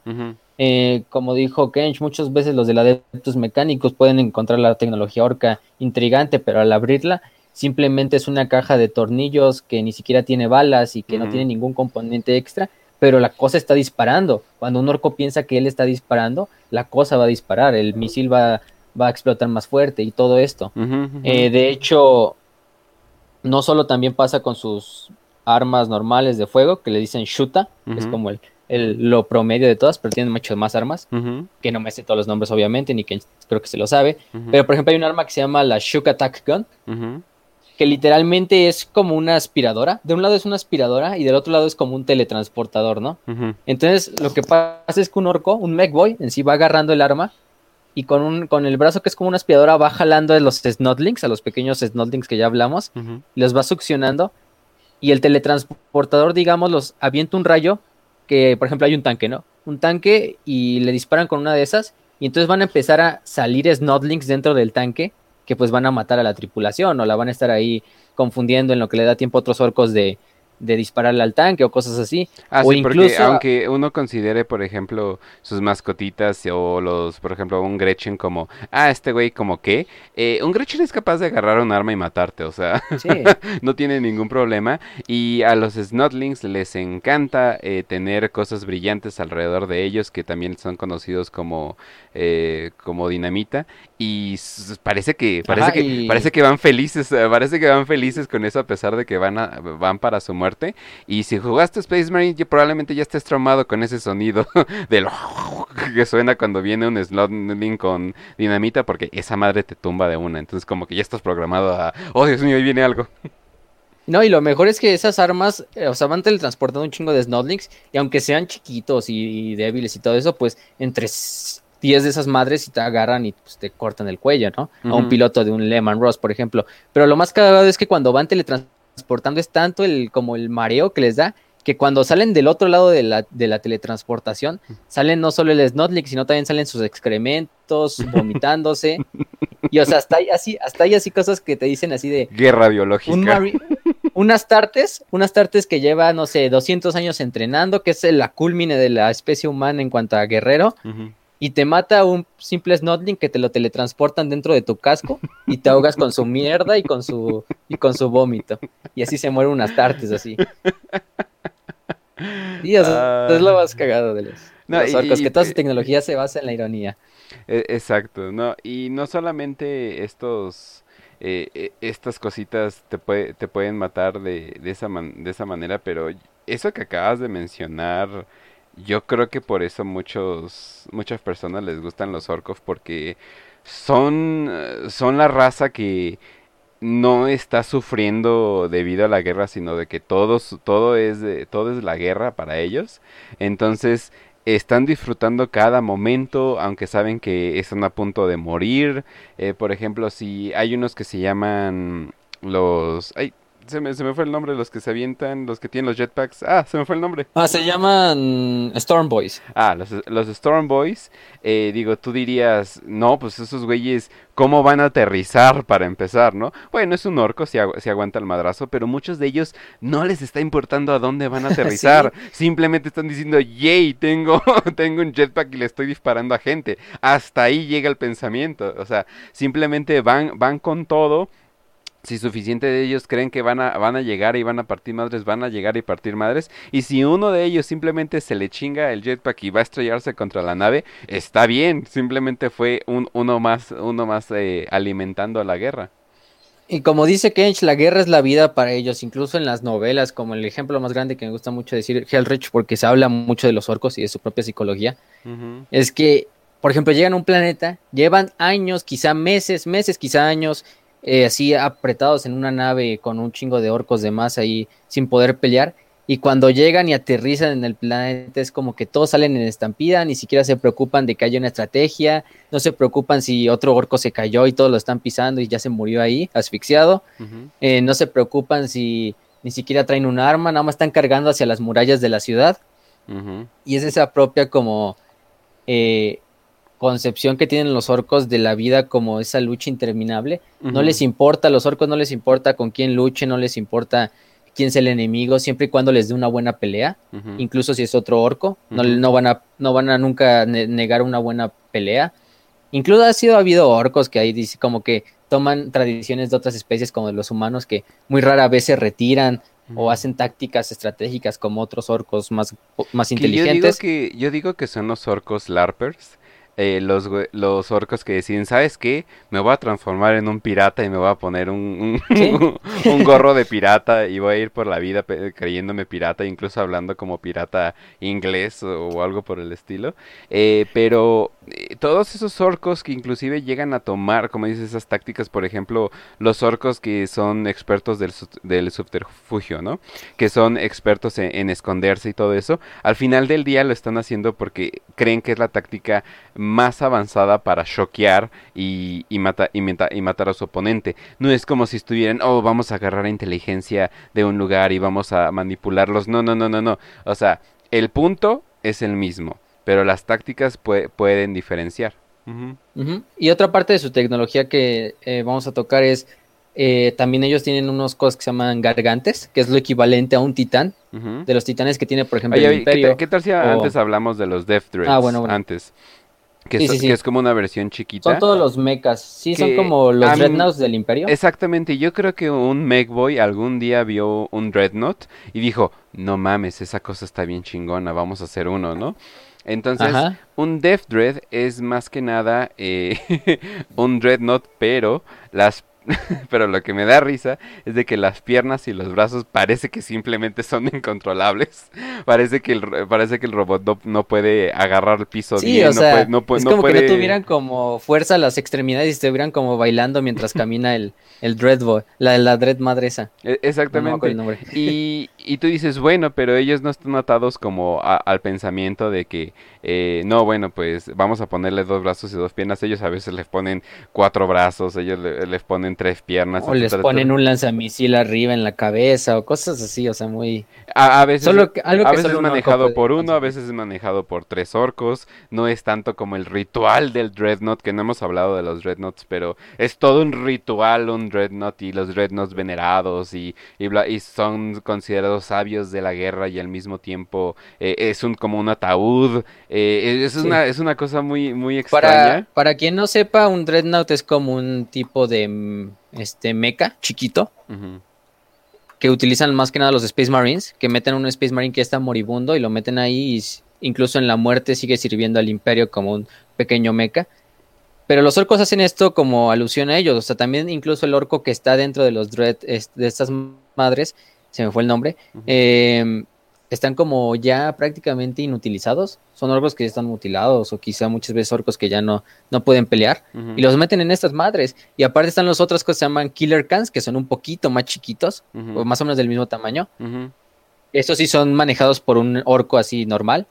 Eh, como dijo Kench, muchas veces los de la adeptos mecánicos pueden encontrar la tecnología orca intrigante, pero al abrirla simplemente es una caja de tornillos que ni siquiera tiene balas y que no tiene ningún componente extra pero la cosa está disparando. Cuando un orco piensa que él está disparando, la cosa va a disparar, el misil va, va a explotar más fuerte y todo esto. Eh, de hecho, no solo también pasa con sus armas normales de fuego, que le dicen shuta, es como el, el, lo promedio de todas, pero tienen muchas más armas, que no me sé todos los nombres obviamente, ni que creo que se lo sabe. Pero por ejemplo hay un arma que se llama la Shook Attack Gun, que literalmente es como una aspiradora. De un lado es una aspiradora y del otro lado es como un teletransportador, ¿no? Entonces, lo que pasa es que un orco, un Mechboy, en sí va agarrando el arma y con, un, con el brazo que es como una aspiradora va jalando a los Snotlings, a los pequeños Snotlings que ya hablamos, los va succionando y el teletransportador, digamos, los avienta un rayo que, por ejemplo, hay un tanque, ¿no? Un tanque y le disparan con una de esas y entonces van a empezar a salir Snotlings dentro del tanque que pues van a matar a la tripulación o la van a estar ahí confundiendo en lo que le da tiempo a otros orcos de, de dispararle al tanque o cosas así. Ah, o incluso aunque uno considere, por ejemplo, sus mascotitas o los, por ejemplo, un Gretchen como, ah, este güey como que, eh, un Gretchen es capaz de agarrar un arma y matarte, o sea, (laughs) no tiene ningún problema. Y a los Snotlings les encanta eh, tener cosas brillantes alrededor de ellos que también son conocidos como, eh, como dinamita. Y parece que, parece que, parece que van felices, parece que van felices con eso a pesar de que van a, van para su muerte y si jugaste Space Marine, probablemente ya estés traumado con ese sonido (laughs) del (laughs) que suena cuando viene un Slotling con dinamita, porque esa madre te tumba de una. Entonces, como que ya estás programado a, oh Dios mío, ahí viene algo. No, y lo mejor es que esas armas, eh, o sea, van teletransportando un chingo de Snodlings, y aunque sean chiquitos y, débiles y todo eso, pues entre 10 de esas madres y te agarran y pues, te cortan el cuello, ¿no? A un piloto de un Lehman Ross, por ejemplo. Pero lo más cagado es que cuando van teletransportando es tanto el, como el mareo que les da, que cuando salen del otro lado de la, de la teletransportación, salen no solo el Snotlick, sino también salen sus excrementos, (laughs) vomitándose. y o sea, hasta hay así, hasta hay así cosas que te dicen así de, Guerra biológica. un unas tartes, unas tartes que lleva, no sé, 200 años entrenando, que es la culmine de la especie humana en cuanto a guerrero. Y te mata un simple Snotling que te lo teletransportan dentro de tu casco y te ahogas con su mierda y con su y con su vómito. Y así se mueren unas tartes así. Y o sea, Ah. es lo más cagado de los, No, los orcos, y- que toda su tecnología se basa en la ironía. E- Exacto, no, y no solamente estos, eh, eh, estas cositas te puede, te pueden matar de, de esa man- de esa manera, pero eso que acabas de mencionar, yo creo que por eso muchos, muchas personas les gustan los orcos, porque son, son la raza que no está sufriendo debido a la guerra, sino de que todo, su- todo es todo es la guerra para ellos. Entonces, están disfrutando cada momento, aunque saben que están a punto de morir. Eh, por ejemplo, si hay unos que se llaman los... Ay, se me, se me fue el nombre, los que se avientan, los que tienen los jetpacks. Ah, se me fue el nombre. Ah, se llaman Storm Boys. Ah, los, los Storm Boys. eh, digo, tú dirías, no, pues esos güeyes, ¿cómo van a aterrizar para empezar, no? Bueno, es un orco, si, agu- si aguanta el madrazo, pero muchos de ellos no les está importando a dónde van a (laughs) aterrizar. Simplemente están diciendo, yay, tengo, (laughs) tengo un jetpack y le estoy disparando a gente. Hasta ahí llega el pensamiento. O sea, simplemente van, van con todo. Si suficiente de ellos creen que van a, van a llegar y van a partir madres, van a llegar y partir madres. Y si uno de ellos simplemente se le chinga el jetpack y va a estrellarse contra la nave, está bien. Simplemente fue un, uno más, uno más eh, alimentando la guerra. Y como dice Kench, la guerra es la vida para ellos, incluso en las novelas, como el ejemplo más grande que me gusta mucho decir, Hellrich, porque se habla mucho de los orcos y de su propia psicología, es que, por ejemplo, llegan a un planeta, llevan años, quizá meses, meses, quizá años, eh, así apretados en una nave con un chingo de orcos de más ahí sin poder pelear. Y cuando llegan y aterrizan en el planeta es como que todos salen en estampida, ni siquiera se preocupan de que haya una estrategia, no se preocupan si otro orco se cayó y todos lo están pisando y ya se murió ahí, asfixiado, eh, no se preocupan si ni siquiera traen un arma, nada más están cargando hacia las murallas de la ciudad. Y es esa propia como eh, concepción que tienen los orcos de la vida como esa lucha interminable. No les importa, a los orcos no les importa con quién luche, no les importa quién es el enemigo, siempre y cuando les dé una buena pelea, incluso si es otro orco, no, no van a, no van a nunca ne- negar una buena pelea. Incluso ha sido ha habido orcos que ahí dice como que toman tradiciones de otras especies como de los humanos que muy rara vez se retiran o hacen tácticas estratégicas como otros orcos más, más Que yo digo inteligentes. que, yo digo que son los orcos larpers. Eh, los, los orcos que deciden, ¿sabes qué? Me voy a transformar en un pirata y me voy a poner un, un, Sí. (laughs) un gorro de pirata y voy a ir por la vida creyéndome pirata, incluso hablando como pirata inglés o, o algo por el estilo. Eh, pero eh, todos esos orcos que inclusive llegan a tomar, como dices, esas tácticas, por ejemplo, los orcos que son expertos del, del subterfugio, ¿no? Que son expertos en, en esconderse y todo eso, al final del día lo están haciendo porque creen que es la táctica más avanzada para choquear y, y, mata- y, meta- y matar a su oponente. No es como si estuvieran, oh, vamos a agarrar inteligencia de un lugar y vamos a manipularlos. No, no, no, no, no. O sea, el punto es el mismo, pero las tácticas pue- pueden diferenciar. Y otra parte de su tecnología que eh, vamos a tocar es, eh, también ellos tienen unos cosas que se llaman gargantes, que es lo equivalente a un titán, de los titanes que tiene, por ejemplo, Oye, el oye, ¿qué, imperio. tal, qué tal si o- antes hablamos de los Death Dreads? Ah, bueno, bueno. Antes. Que, Sí, so- sí, sí. que es como una versión chiquita. Son todos los mechas, sí, son como los mí- dreadnoughts del imperio. Exactamente, yo creo que un Megboy algún día vio un Dreadnought y dijo, no mames, esa cosa está bien chingona, vamos a hacer uno, ¿no? Entonces, Ajá. un Death Dread es más que nada eh, (laughs) un Dreadnought, pero las (laughs) pero lo que me da risa es de que las piernas y los brazos parece que simplemente son (laughs) incontrolables. Parece que el, parece que el robot no, puede agarrar el piso bien, o sea, no puede, es como que no tuvieran como fuerza las extremidades y estuvieran como bailando mientras camina el, (laughs) el Dreadboy, la, la Dread madre esa. E, exactamente. y, y tú dices, bueno, pero ellos no están atados como al pensamiento de que, eh, no, bueno, pues vamos a ponerle dos brazos y dos piernas. Ellos a veces les ponen cuatro brazos, ellos les ponen tres piernas. O les ponen un lanzamisil arriba en la cabeza o cosas así, o sea, muy... A, veces, algo a veces es manejado por uno, a veces es manejado por tres orcos. No es tanto como el ritual del Dreadnought, que no hemos hablado de los Dreadnoughts, pero es todo un ritual, un Dreadnought y los Dreadnoughts venerados y, y, y son considerados sabios de la guerra y al mismo tiempo eh, es un como un ataúd. Eh, es, una, es una cosa muy, muy extraña. Para, para quien no sepa, un Dreadnought es como un tipo de mm, este mecha chiquito. Que utilizan más que nada los Space Marines, que meten un Space Marine que está moribundo y lo meten ahí y incluso en la muerte sigue sirviendo al imperio como un pequeño mecha. Pero los orcos hacen esto como alusión a ellos. O sea, también incluso el orco que está dentro de los dread, de estas madres, se me fue el nombre, em, están como ya prácticamente inutilizados. Son orcos que ya están mutilados o quizá muchas veces orcos que ya no, no pueden pelear y los meten en estas madres. Y aparte están los otros que se llaman Killer Cans, que son un poquito más chiquitos o más o menos del mismo tamaño. Estos sí son manejados por un orco así normal.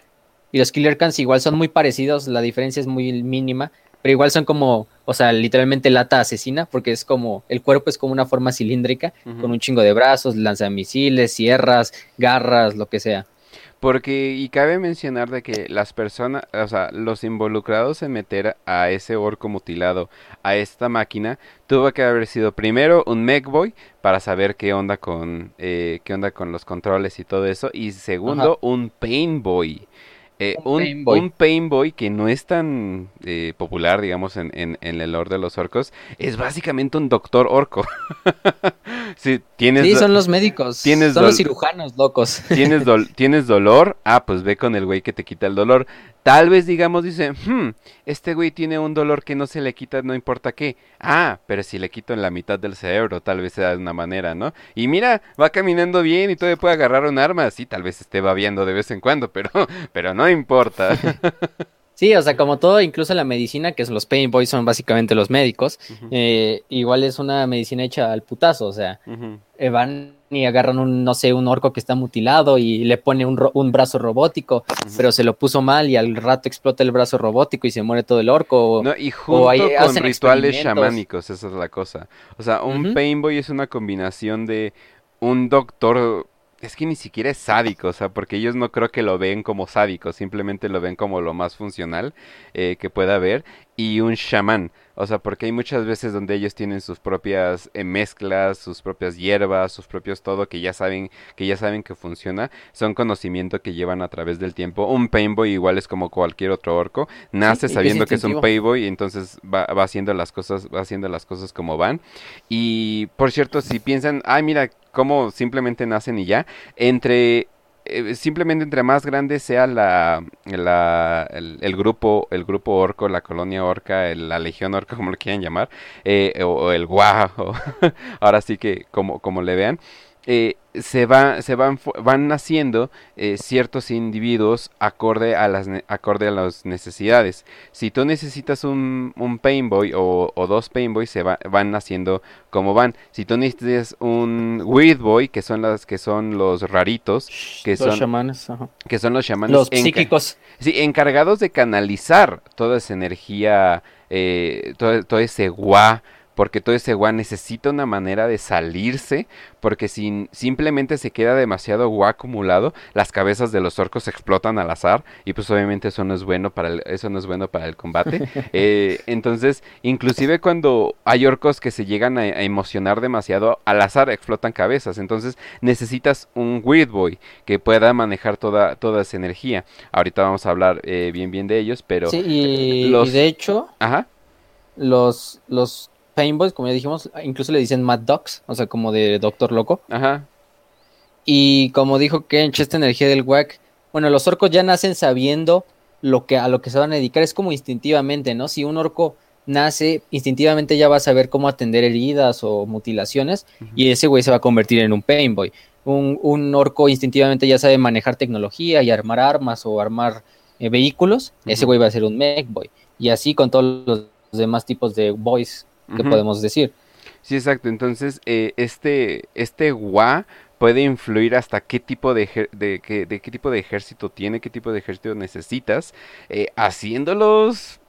Y los Killer Cans igual son muy parecidos, la diferencia es muy mínima, pero igual son como, o sea, literalmente lata asesina, porque es como, el cuerpo es como una forma cilíndrica, con un chingo de brazos, lanzamisiles, sierras, garras, lo que sea. Porque, y cabe mencionar de que las personas, o sea, los involucrados en meter a ese orco mutilado a esta máquina, tuvo que haber sido primero un Mechboy para saber qué onda con, eh, qué onda con los controles y todo eso, y segundo, un Painboy. Eh, un, un, Painboy. que no es tan eh, popular, digamos, en, en, el lore de los orcos, es básicamente un doctor orco. (laughs) sí, tienes sí, son los médicos. Tienes son los cirujanos locos. ¿tienes, (laughs) ¿Tienes dolor? Ah, pues ve con el güey que te quita el dolor. Tal vez, digamos, dice, hmm, este güey tiene un dolor que no se le quita, no importa qué. Ah, pero si le quito en la mitad del cerebro, tal vez sea de una manera, ¿no? Y mira, va caminando bien y todavía puede agarrar un arma. Sí, tal vez esté babiando de vez en cuando, (laughs) pero, pero no importa. (laughs) Sí, o sea, como todo, incluso la medicina, que los pain boys son básicamente los médicos, eh, igual es una medicina hecha al putazo, o sea, eh, van y agarran un, no sé, un orco que está mutilado y le pone un, un brazo robótico, pero se lo puso mal y al rato explota el brazo robótico y se muere todo el orco. No, y junto con rituales chamánicos, esa es la cosa. O sea, un painboy es una combinación de un doctor es que ni siquiera es sádico, o sea, porque ellos no creo que lo ven como sádico, simplemente lo ven como lo más funcional eh, que pueda haber. Y un chamán, o sea, porque hay muchas veces donde ellos tienen sus propias eh, mezclas, sus propias hierbas, sus propios todo que ya saben que ya saben que funciona, son conocimiento que llevan a través del tiempo. Un painboy igual es como cualquier otro orco, nace sabiendo que es, un painboy y entonces va, va haciendo las cosas, va haciendo las cosas como van. Y por cierto, si piensan, ay, mira, cómo simplemente nacen y ya, entre eh, simplemente entre más grande sea la, el, grupo el grupo orco la colonia orca la legión orca (laughs) como lo quieran llamar eh, o, el guau (laughs) ahora sí que como como le vean eh, se, va, se van, van naciendo eh, ciertos individuos acorde a, las, acorde a las necesidades. Si tú necesitas un, un Painboy o, o dos Painboys, se van naciendo como van. Si tú necesitas un Weird Boy, que son, las, que son los raritos, que los son, que son los chamanes. Los psíquicos. Sí, encargados de canalizar toda esa energía, eh, todo, todo ese guá porque todo ese guá necesita una manera de salirse, porque si simplemente se queda demasiado guá acumulado, las cabezas de los orcos explotan al azar y pues obviamente eso no es bueno para el, eso no es bueno para el combate. (laughs) Eh, entonces, inclusive cuando hay orcos que se llegan a, emocionar demasiado, al azar explotan cabezas. Entonces necesitas un Weird Boy que pueda manejar toda, toda esa energía. Ahorita vamos a hablar eh, bien bien de ellos, pero... Sí, y, y de hecho... Ajá. Los, los Painboys, como ya dijimos, incluso le dicen Mad Dogs, o sea, como de Doctor Loco. Ajá. Y como dijo Kench, esta energía del WAC, bueno, los orcos ya nacen sabiendo lo que, a lo que se van a dedicar, es como instintivamente, ¿no? Si un orco nace, instintivamente ya va a saber cómo atender heridas o mutilaciones y ese güey se va a convertir en un Painboy. Un, un orco instintivamente ya sabe manejar tecnología y armar armas o armar eh, vehículos, ese güey va a ser un Mech-Boy. Y así con todos los demás tipos de boys que podemos decir. Sí, exacto. Entonces, eh, este, este Wa puede influir hasta qué tipo de, de, de, qué tipo de ejército tiene, qué tipo de ejército necesitas, eh, haciéndolos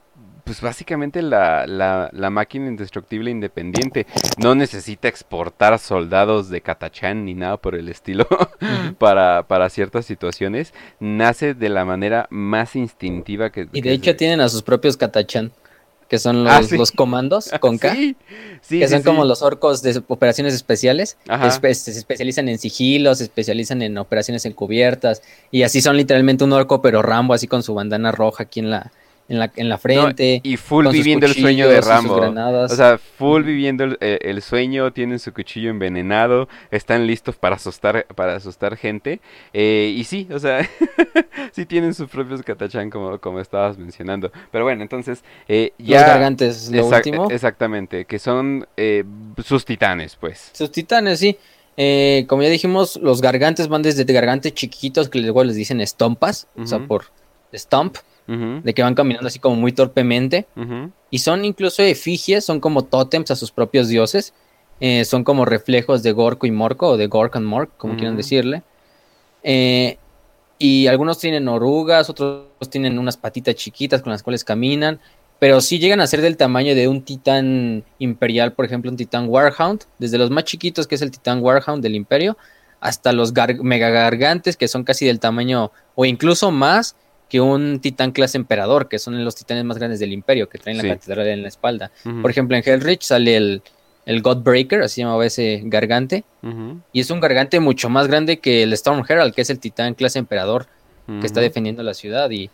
pues básicamente la, la, la, máquina indestructible independiente no necesita exportar soldados de Katachan ni nada por el estilo (laughs) para, para ciertas situaciones. Nace de la manera más instintiva que... Y de hecho tienen a sus propios Katachan que son ah, los, comandos (laughs) con K, que son como los orcos de operaciones especiales, se especializan en sigilos, se especializan en operaciones encubiertas, y así son literalmente un orco pero Rambo, así con su bandana roja aquí en la, en la, en la frente. y full viviendo el sueño de Rambo. O sea, full viviendo el, sueño, tienen su cuchillo envenenado, están listos para asustar, para asustar gente. Eh, y sí, o sea, (laughs) sí tienen sus propios katachan como, como estabas mencionando. Pero bueno, entonces eh, ya... Los gargantes, lo último. Exactamente, que son eh, sus titanes, pues. Sus titanes, sí. como ya dijimos, los gargantes van desde gargantes chiquitos que luego les dicen estompas, o sea, por stomp, de que van caminando así como muy torpemente. Y son incluso efigies, son como tótems a sus propios dioses. Eh, son como reflejos de Gorko y Morko, o de Gork and Mork, como quieran decirle. Eh, y algunos tienen orugas, otros tienen unas patitas chiquitas con las cuales caminan. Pero sí llegan a ser del tamaño de un titán imperial, por ejemplo, un titán Warhound. Desde los más chiquitos, que es el titán Warhound del imperio, hasta los mega gargantes, que son casi del tamaño, o incluso más, que un titán clase emperador, que son los titanes más grandes del imperio, que traen la catedral en la espalda. Por ejemplo, en Hellrich sale el, el Godbreaker, así llamaba ese gargante, y es un gargante mucho más grande que el Storm Herald, que es el titán clase emperador que está defendiendo la ciudad, y,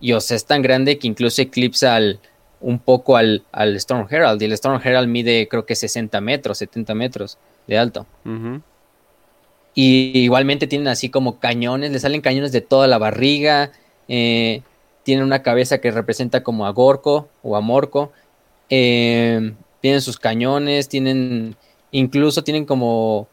y o sea, es tan grande que incluso eclipsa al, un poco al, al Storm Herald, y el Storm Herald mide creo que 60 metros, 70 metros de alto. Y igualmente tienen así como cañones, le salen cañones de toda la barriga, eh, tienen una cabeza que representa como a Gorko o a Morco. Eh, tienen sus cañones, tienen, incluso tienen como,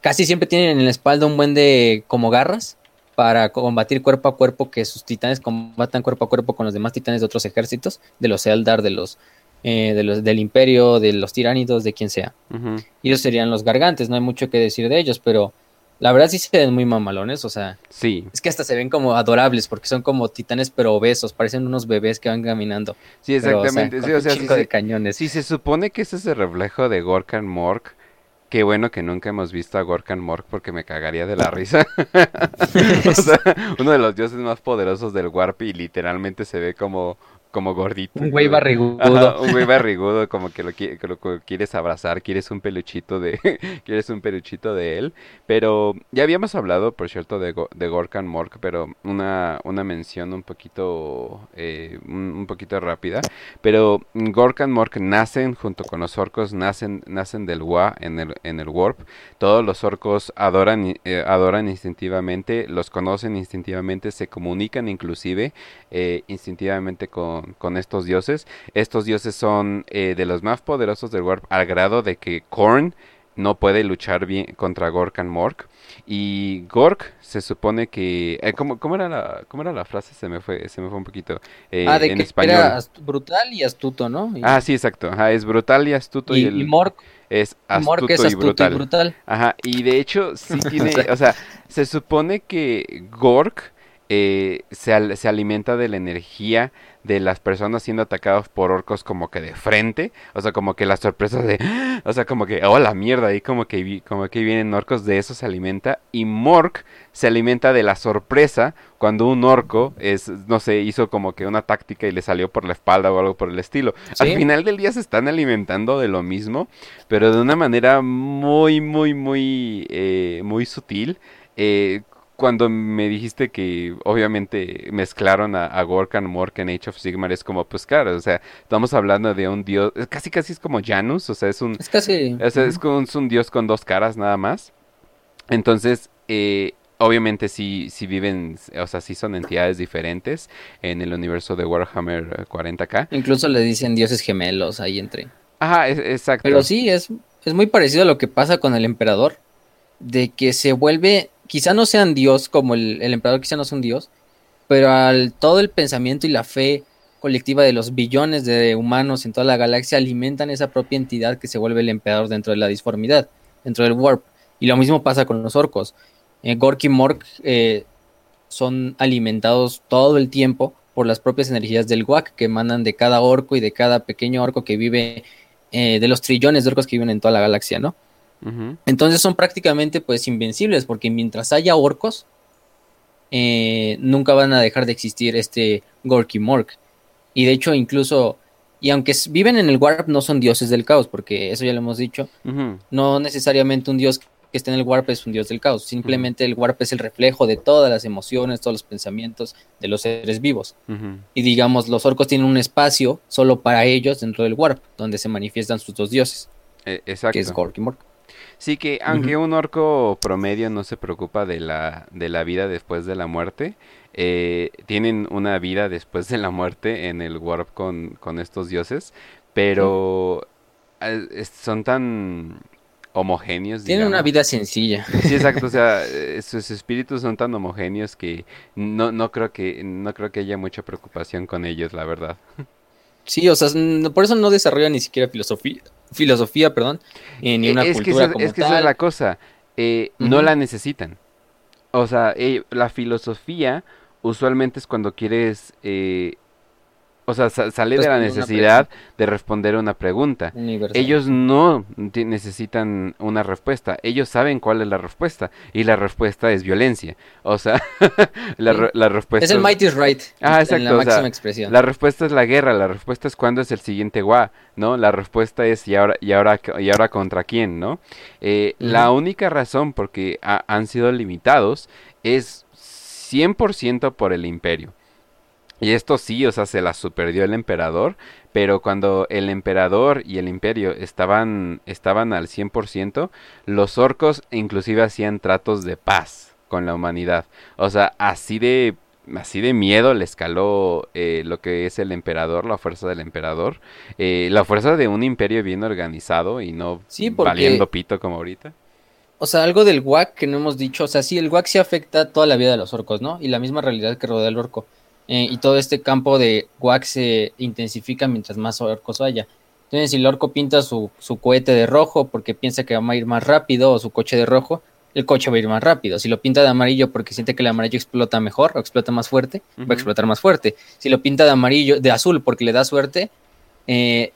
casi siempre tienen en la espalda un buen de como garras para combatir cuerpo a cuerpo, que sus titanes combatan cuerpo a cuerpo con los demás titanes de otros ejércitos, de los Eldar, de los, eh, de los del Imperio, de los tiránidos, de quien sea. Y ellos serían los gargantes, no hay mucho que decir de ellos, pero la verdad sí se ven muy mamalones, o sea. Sí. Es que hasta se ven como adorables porque son como titanes pero obesos, parecen unos bebés que van caminando. Sí, exactamente. sí, o sea, de cañones. Sí, se supone que ese es el reflejo de Gorkan Mork. Qué bueno que nunca hemos visto a Gorkan Mork porque me cagaría de la risa. (laughs) o sea, uno de los dioses más poderosos del Warp y literalmente se ve como como gordito. Un güey barrigudo. un güey barrigudo, como que lo, que lo quieres abrazar, quieres un peluchito de, (laughs) quieres un peluchito de él. Pero ya habíamos hablado, por cierto, de, de Gorkan Mork, pero una, una mención un poquito, eh, un, poquito rápida. Pero Gorkan Mork nacen junto con los orcos, nacen, nacen del Wa en el, en el Warp. Todos los orcos adoran, eh, adoran instintivamente, los conocen instintivamente, se comunican inclusive eh, instintivamente con con, estos dioses. Estos dioses son eh, de los más poderosos del Warp al grado de que Korn no puede luchar bien contra Gork and Mork. Y Gork se supone que... Eh, ¿cómo, era la, ¿Cómo era la frase? Se me fue, se me fue un poquito eh, ah, de en que español. Era brutal y astuto, ¿no? Ah, sí, exacto. es brutal y astuto. Y, y, Mork es astuto, es astuto y, brutal. y, brutal. Ajá, y de hecho sí (laughs) tiene... o sea, se supone que Gork se, se alimenta de la energía de las personas siendo atacados por orcos como que de frente, o sea, como que la sorpresa de, (gasps) o sea, como que, oh la mierda, ahí como que, como que vienen orcos, de eso se alimenta, y Mork se alimenta de la sorpresa cuando un orco es, no sé, hizo como que una táctica y le salió por la espalda o algo por el estilo. Al final del día se están alimentando de lo mismo, pero de una manera muy, muy, muy, eh, muy sutil. Eh, cuando me dijiste que obviamente mezclaron a, a Gorkan, Mork en Age of Sigmar, es como, pues claro, o sea, estamos hablando de un dios, casi casi es como Janus, o sea, es un... Es casi... es, un, dios con dos caras nada más. Entonces, eh, obviamente sí, sí viven, o sea, sí son entidades diferentes en el universo de Warhammer 40k. Incluso le dicen dioses gemelos ahí entre. Ajá, exacto. Pero sí, es, es muy parecido a lo que pasa con el emperador, de que se vuelve, quizá no sean dios como el, el emperador, quizá no sea un dios, pero al todo el pensamiento y la fe colectiva de los billones de humanos en toda la galaxia alimentan esa propia entidad que se vuelve el emperador dentro de la disformidad, dentro del warp. Y lo mismo pasa con los orcos. Eh, Gork y Mork eh, son alimentados todo el tiempo por las propias energías del Wack que emanan de cada orco y de cada pequeño orco que vive, eh, de los trillones de orcos que viven en toda la galaxia, ¿no? Entonces son prácticamente pues invencibles porque mientras haya orcos, nunca van a dejar de existir este Gorky Mork. Y de hecho incluso, y aunque viven en el Warp, no son dioses del caos, porque eso ya lo hemos dicho, no necesariamente un dios que esté en el Warp es un dios del caos. Simplemente el Warp es el reflejo de todas las emociones, todos los pensamientos de los seres vivos. Y digamos, los orcos tienen un espacio solo para ellos dentro del Warp, donde se manifiestan sus dos dioses. Exacto. Que es Gork y Mork. Sí, que aunque un orco promedio no se preocupa de la, de la vida después de la muerte, eh, tienen una vida después de la muerte en el Warp con, con estos dioses, pero eh, son tan homogéneos. Tienen una vida sencilla. Sí, exacto, o sea, (laughs) eh, sus espíritus son tan homogéneos que no, no creo que no creo que haya mucha preocupación con ellos, la verdad. Sí, o sea, por eso no desarrollan ni siquiera filosofía, filosofía, perdón, eh, ni una es cultura que como Es que tal. esa es la cosa, eh, no la necesitan. O sea, la filosofía usualmente es cuando quieres eh, o sea, sale de la necesidad de responder una pregunta. Universal. Ellos no necesitan una respuesta. Ellos saben cuál es la respuesta. Y la respuesta es violencia. O sea, (laughs) la, Sí. la respuesta Es el might is right. Ah, En exacto, la o sea, máxima expresión. La respuesta es la guerra, la respuesta es cuándo es el siguiente gua, ¿no? La respuesta es y ahora, y ahora, y ahora contra quién, ¿no? Eh, La única razón por que ha- han sido limitados es 100% por el imperio. Y esto sí, o sea, se la superdió el emperador, pero cuando el emperador y el imperio estaban, estaban al 100%, los orcos inclusive hacían tratos de paz con la humanidad. O sea, así de así de miedo le escaló eh, lo que es el emperador, la fuerza del emperador, eh, la fuerza de un imperio bien organizado y no Sí, porque- valiendo pito como ahorita. O sea, algo del WAC que no hemos dicho. O sea, sí, el WAC sí afecta toda la vida de los orcos, ¿no? Y la misma realidad que rodea al orco. Eh, y todo este campo de WAC se intensifica mientras más orcos haya. Entonces, si el orco pinta su, su cohete de rojo porque piensa que va a ir más rápido, o su coche de rojo, el coche va a ir más rápido. Si lo pinta de amarillo porque siente que el amarillo explota mejor o explota más fuerte, va a explotar más fuerte. Si lo pinta de amarillo, de azul porque le da suerte, eh,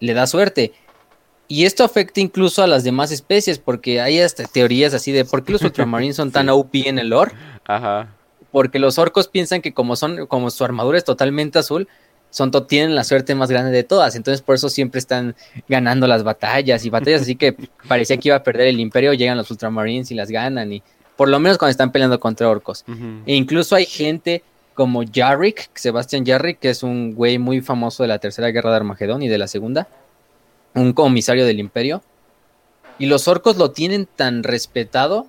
le da suerte. Y esto afecta incluso a las demás especies, porque hay hasta teorías así de por qué los (laughs) ultramarines son tan. OP en el lore. Ajá. Porque los orcos piensan que como son, como su armadura es totalmente azul, son tienen la suerte más grande de todas. Entonces por eso siempre están ganando las batallas y batallas así que parecía que iba a perder el imperio, llegan los ultramarines y las ganan. Y por lo menos cuando están peleando contra orcos. E incluso hay gente como Jarrick, Sebastian Jarrick, que es un güey muy famoso de la tercera guerra de Armagedón y de la segunda, un comisario del imperio. Y los orcos lo tienen tan respetado,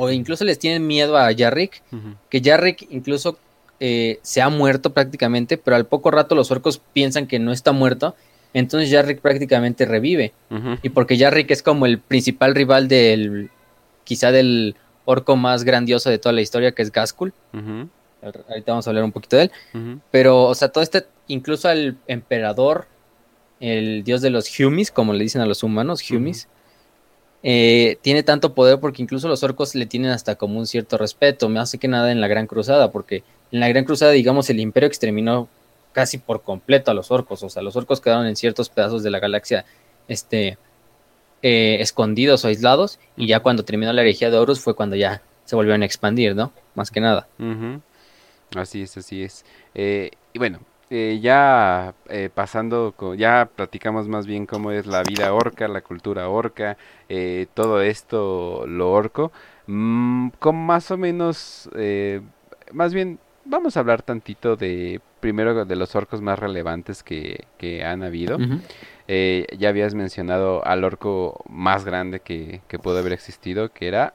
o incluso les tienen miedo a Jarrick, Ujú. que Jarrick incluso eh, se ha muerto prácticamente, pero al poco rato los orcos piensan que no está muerto, entonces Jarrick prácticamente revive. Y porque Jarrick es como el principal rival del, quizá del orco más grandioso de toda la historia, que es Gaskul. Ujú. Ahorita vamos a hablar un poquito de él. Pero, o sea, todo este, incluso al emperador, el dios de los Humis, como le dicen a los humanos, Humis, eh, tiene tanto poder porque incluso los orcos le tienen hasta como un cierto respeto. Hace que nada en la Gran Cruzada, porque en la Gran Cruzada, digamos, el imperio exterminó casi por completo a los orcos. O sea, los orcos quedaron en ciertos pedazos de la galaxia, este, eh, escondidos o aislados. Y ya cuando terminó la herejía de Horus fue cuando ya se volvieron a expandir, ¿no? Más que nada. Así es, así es. Eh, y bueno, eh, ya eh, pasando, ya platicamos más bien cómo es la vida orca, la cultura orca, eh, todo esto, lo orco. Mm, con más o menos, eh, más bien, vamos a hablar tantito de, primero de los orcos más relevantes que, que han habido. Eh, ya habías mencionado al orco más grande que, que pudo haber existido, que era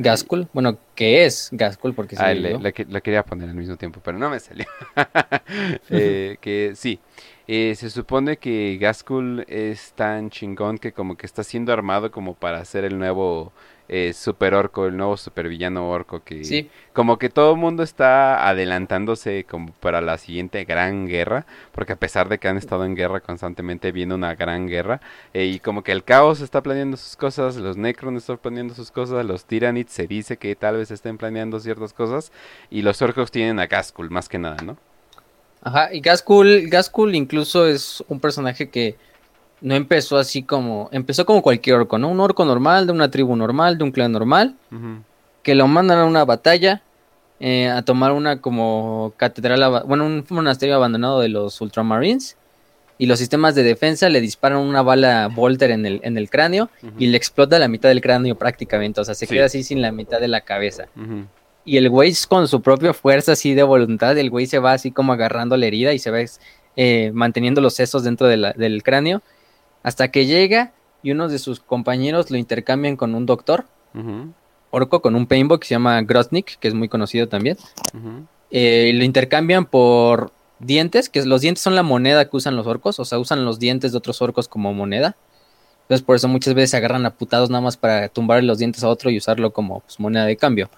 Gaskul, bueno, que es Gaskul porque se ah, le, quería poner al mismo tiempo, pero no me salió. (laughs) Eh, que sí, eh, se supone que Gaskul es tan chingón que como que está siendo armado como para ser el nuevo eh, super orco, el nuevo supervillano orco que como que todo el mundo está adelantándose como para la siguiente gran guerra, porque a pesar de que han estado en guerra constantemente viene una gran guerra eh, y como que el caos está planeando sus cosas, los Necron están planeando sus cosas, los Tyranids se dice que tal vez estén planeando ciertas cosas y los orcos tienen a Gaskul más que nada, ¿no? Ajá, y Gaskul, Gaskul incluso es un personaje que no empezó así como, empezó como cualquier orco, ¿no? Un orco normal, de una tribu normal, de un clan normal, que lo mandan a una batalla, eh, a tomar una como catedral, bueno, un monasterio abandonado de los Ultramarines, y los sistemas de defensa le disparan una bala Volter en el, en el cráneo y le explota la mitad del cráneo prácticamente, o sea, se queda así sin la mitad de la cabeza. Y el güey con su propia fuerza así de voluntad, el güey se va así como agarrando la herida y se va eh, manteniendo los sesos dentro del cráneo hasta que llega y uno de sus compañeros lo intercambian con un doctor, orco, con un paintball que se llama Grotnik, que es muy conocido también. Eh, lo intercambian por dientes, que los dientes son la moneda que usan los orcos, o sea, usan los dientes de otros orcos como moneda. Entonces por eso muchas veces se agarran a putados nada más para tumbar los dientes a otro y usarlo como pues, moneda de cambio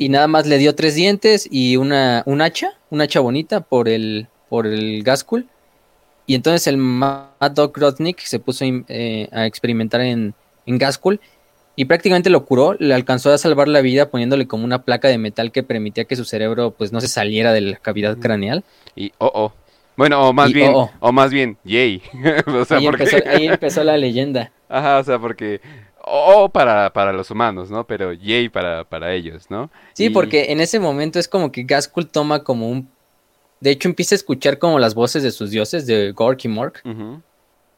y nada más le dio tres dientes y una, un hacha, un hacha bonita por el, por el Gaskul. Y entonces el Mad Dog Rodnik se puso eh, a experimentar en, en Gaskul y prácticamente lo curó, le alcanzó a salvar la vida poniéndole como una placa de metal que permitía que su cerebro pues no se saliera de la cavidad craneal. Y oh oh. Bueno, o más bien, oh, oh. o más bien, yay. (laughs) ahí (laughs) empezó la leyenda. Ajá, o sea, porque o para, para los humanos, ¿no? Pero yay para, para ellos, ¿no? Sí, porque en ese momento es como que Gaskul toma como un... De hecho empieza a escuchar como las voces de sus dioses, de Gork y Mork.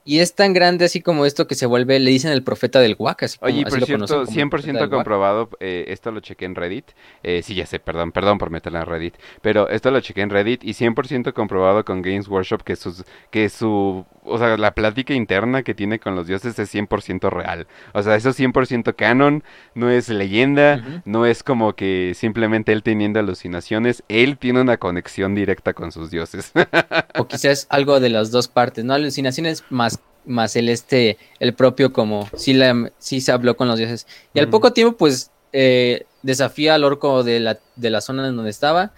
Y es tan grande así como esto que se vuelve, le dicen el profeta del Wack. Así Oye, por cierto, 100% comprobado, eh, esto lo chequé en Reddit. Eh, sí, ya sé, perdón, perdón por meterla en Reddit. Pero esto lo chequé en Reddit y 100% comprobado con Games Workshop que, sus, que su o sea, la plática interna que tiene con los dioses es 100% real. O sea, eso es 100% canon, no es leyenda, no es como que simplemente él teniendo alucinaciones, él tiene una conexión directa con sus dioses. (laughs) o quizás algo de las dos partes, ¿no? Alucinaciones más más el este, el propio como sí, la, sí se habló con los dioses. Y al poco tiempo, pues, eh, desafía al orco de la, de la zona en donde estaba,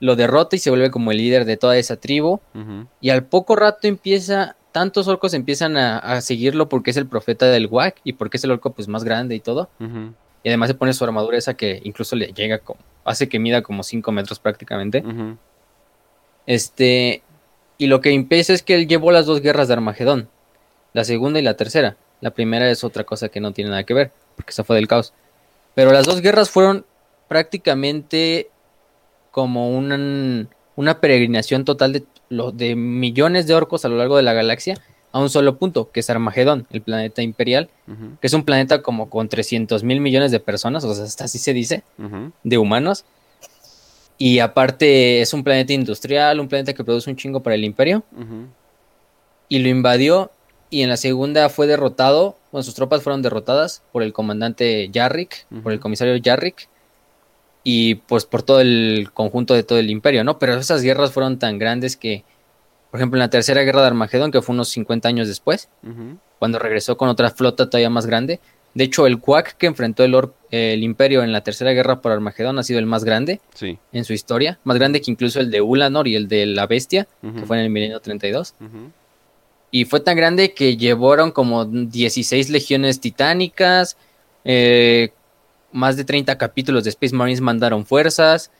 lo derrota y se vuelve como el líder de toda esa tribu. Y al poco rato empieza tantos orcos empiezan a, seguirlo porque es el profeta del Wack y porque es el orco pues más grande y todo. Y además se pone su armadura esa que incluso le llega como, hace que mida como 5 metros prácticamente. Este, y lo que empieza es que él llevó las dos guerras de Armagedón, la segunda y la tercera. La primera es otra cosa que no tiene nada que ver, porque esa fue del caos. Pero las dos guerras fueron prácticamente como una peregrinación total de de millones de orcos a lo largo de la galaxia a un solo punto, que es Armagedón, el planeta imperial, que es un planeta como con 300 mil millones de personas, o sea, hasta así se dice, de humanos. Y aparte es un planeta industrial, un planeta que produce un chingo para el imperio. Y lo invadió y en la segunda fue derrotado, bueno, sus tropas fueron derrotadas por el comandante Yarrick, por el comisario Yarrick y pues por todo el conjunto de todo el imperio, ¿no? Pero esas guerras fueron tan grandes que, por ejemplo, en la tercera guerra de Armagedón, que fue unos 50 años después, cuando regresó con otra flota todavía más grande, de hecho el Quack que enfrentó el, el imperio en la tercera guerra por Armagedón ha sido el más grande en su historia, más grande que incluso el de Ulanor y el de la Bestia, que fue en el milenio 32. Y fue tan grande que llevaron como 16 legiones titánicas, eh, más de 30 capítulos de Space Marines mandaron fuerzas,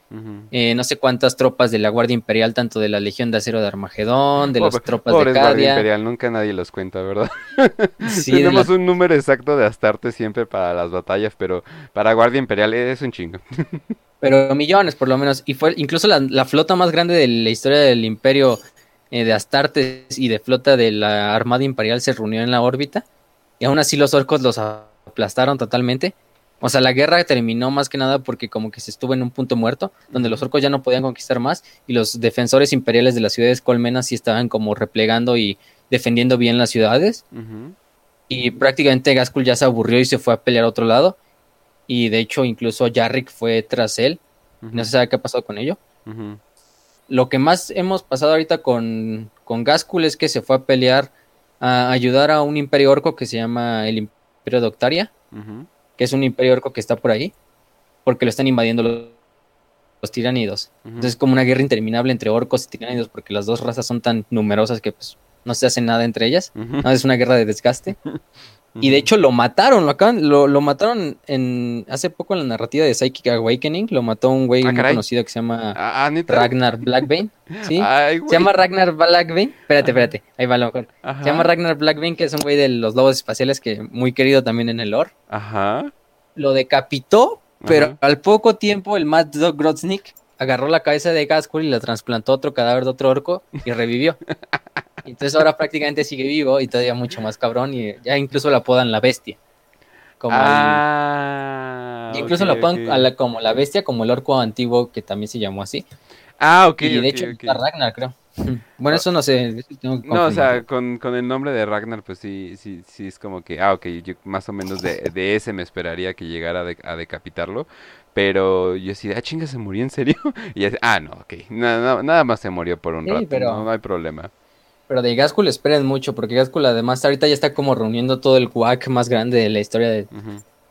eh, no sé cuántas tropas de la Guardia Imperial, tanto de la Legión de Acero de Armagedón, de las tropas de Cadia. Guardia Imperial, nunca nadie los cuenta, ¿verdad? (laughs) (laughs) Tenemos un número exacto de Astarte siempre para las batallas, pero para Guardia Imperial es un chingo. (laughs) pero millones, por lo menos. Y fue incluso la, flota más grande de la historia del Imperio eh, de Astartes y de flota de la Armada Imperial se reunió en la órbita. Y aún así los orcos los aplastaron totalmente o sea, la guerra terminó más que nada porque como que se estuvo en un punto muerto, donde los orcos ya no podían conquistar más y los defensores imperiales de las ciudades colmenas sí estaban como replegando y defendiendo bien las ciudades. Y prácticamente Gaskul ya se aburrió y se fue a pelear a otro lado. y de hecho incluso Jarrick fue tras él. No se sabe qué ha pasado con ello. Lo que más hemos pasado ahorita con, con Gaskul es que se fue a pelear a ayudar a un imperio orco que se llama el Imperio de Octaria. Que es un imperio orco que está por ahí, porque lo están invadiendo los, los tiránidos. Entonces es como una guerra interminable entre orcos y tiránidos, porque las dos razas son tan numerosas que pues, no se hace nada entre ellas. No, es una guerra de desgaste. (laughs) Y de hecho lo mataron, lo acaban, lo, lo mataron en hace poco en la narrativa de Psychic Awakening, lo mató un güey Ah, muy conocido que se llama Ah, ah. Ragnar Blackbane. (laughs) ¿sí? Ay, güey. Se llama Ragnar Blackbane. Espérate, espérate, ahí va lo mejor. Ajá. Se llama Ragnar Blackbane, que es un güey de los lobos espaciales que muy querido también en el lore. Ajá. Lo decapitó, pero Ajá. al poco tiempo el Mad Dog Grotznik agarró la cabeza de Gaskell y la trasplantó a otro cadáver de otro orco y revivió. (laughs) Entonces ahora prácticamente sigue vivo y todavía mucho más cabrón y ya incluso la apodan la bestia. Como ah, incluso la apodan a la- como la bestia, como el orco antiguo que también se llamó así. Ah, ok, y de ok, hecho está Ragnar, creo. (laughs) Bueno, eso no sé. tengo que No, o sea, con, con el nombre de Ragnar, pues sí, sí, sí es como que, ah, ok, yo más o menos de, de ese me esperaría que llegara a, de- a decapitarlo, pero yo sí, ah, chinga, se murió en serio, (laughs) y así, ah, no, ok, na- na- nada más se murió por un Sí, rato, pero- no, no hay problema. Pero de Gaskell esperen mucho, porque Gaskell además ahorita ya está como reuniendo todo el guac más grande de la historia de,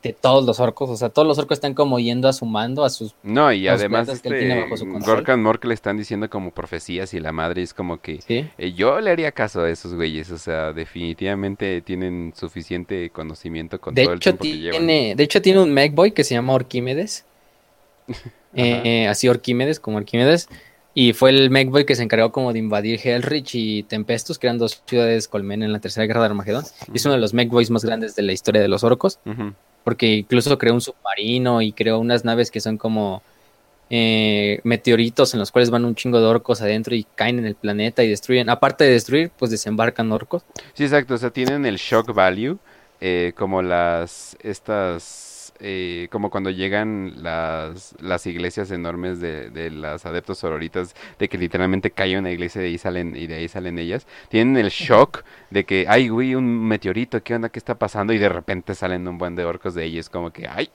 de todos los orcos. O sea, todos los orcos están como yendo a su mando, a sus... No, y además planetas que él tiene este, bajo su control. Gorka y Mork le están diciendo como profecías y la madre es como que ¿sí? eh, yo le haría caso a esos güeyes, o sea, definitivamente tienen suficiente conocimiento con De todo el hecho, tiempo que llevan. tiene, de hecho, tiene un Megboy que se llama Orquímedes. (laughs) Eh, así Orquímedes, como Orquímedes. Y fue el Megboy que se encargó como de invadir Hellrich y Tempestus, que eran dos ciudades colmen en la Tercera Guerra de Armagedón. Y es uno de los Megboys más grandes de la historia de los orcos. Porque incluso creó un submarino y creó unas naves que son como eh, meteoritos en los cuales van un chingo de orcos adentro y caen en el planeta y destruyen. Aparte de destruir, pues desembarcan orcos. Sí, exacto, o sea, tienen el shock value, eh, como las, estas, eh, como cuando llegan las, las iglesias enormes de, de las adeptos sororitas, de que literalmente cae una iglesia y de ahí salen, y de ahí salen ellas. Tienen el shock de que, ay, güey, un meteorito, ¿qué onda? ¿Qué está pasando? Y de repente salen un buen de orcos de ellos, como que, ay.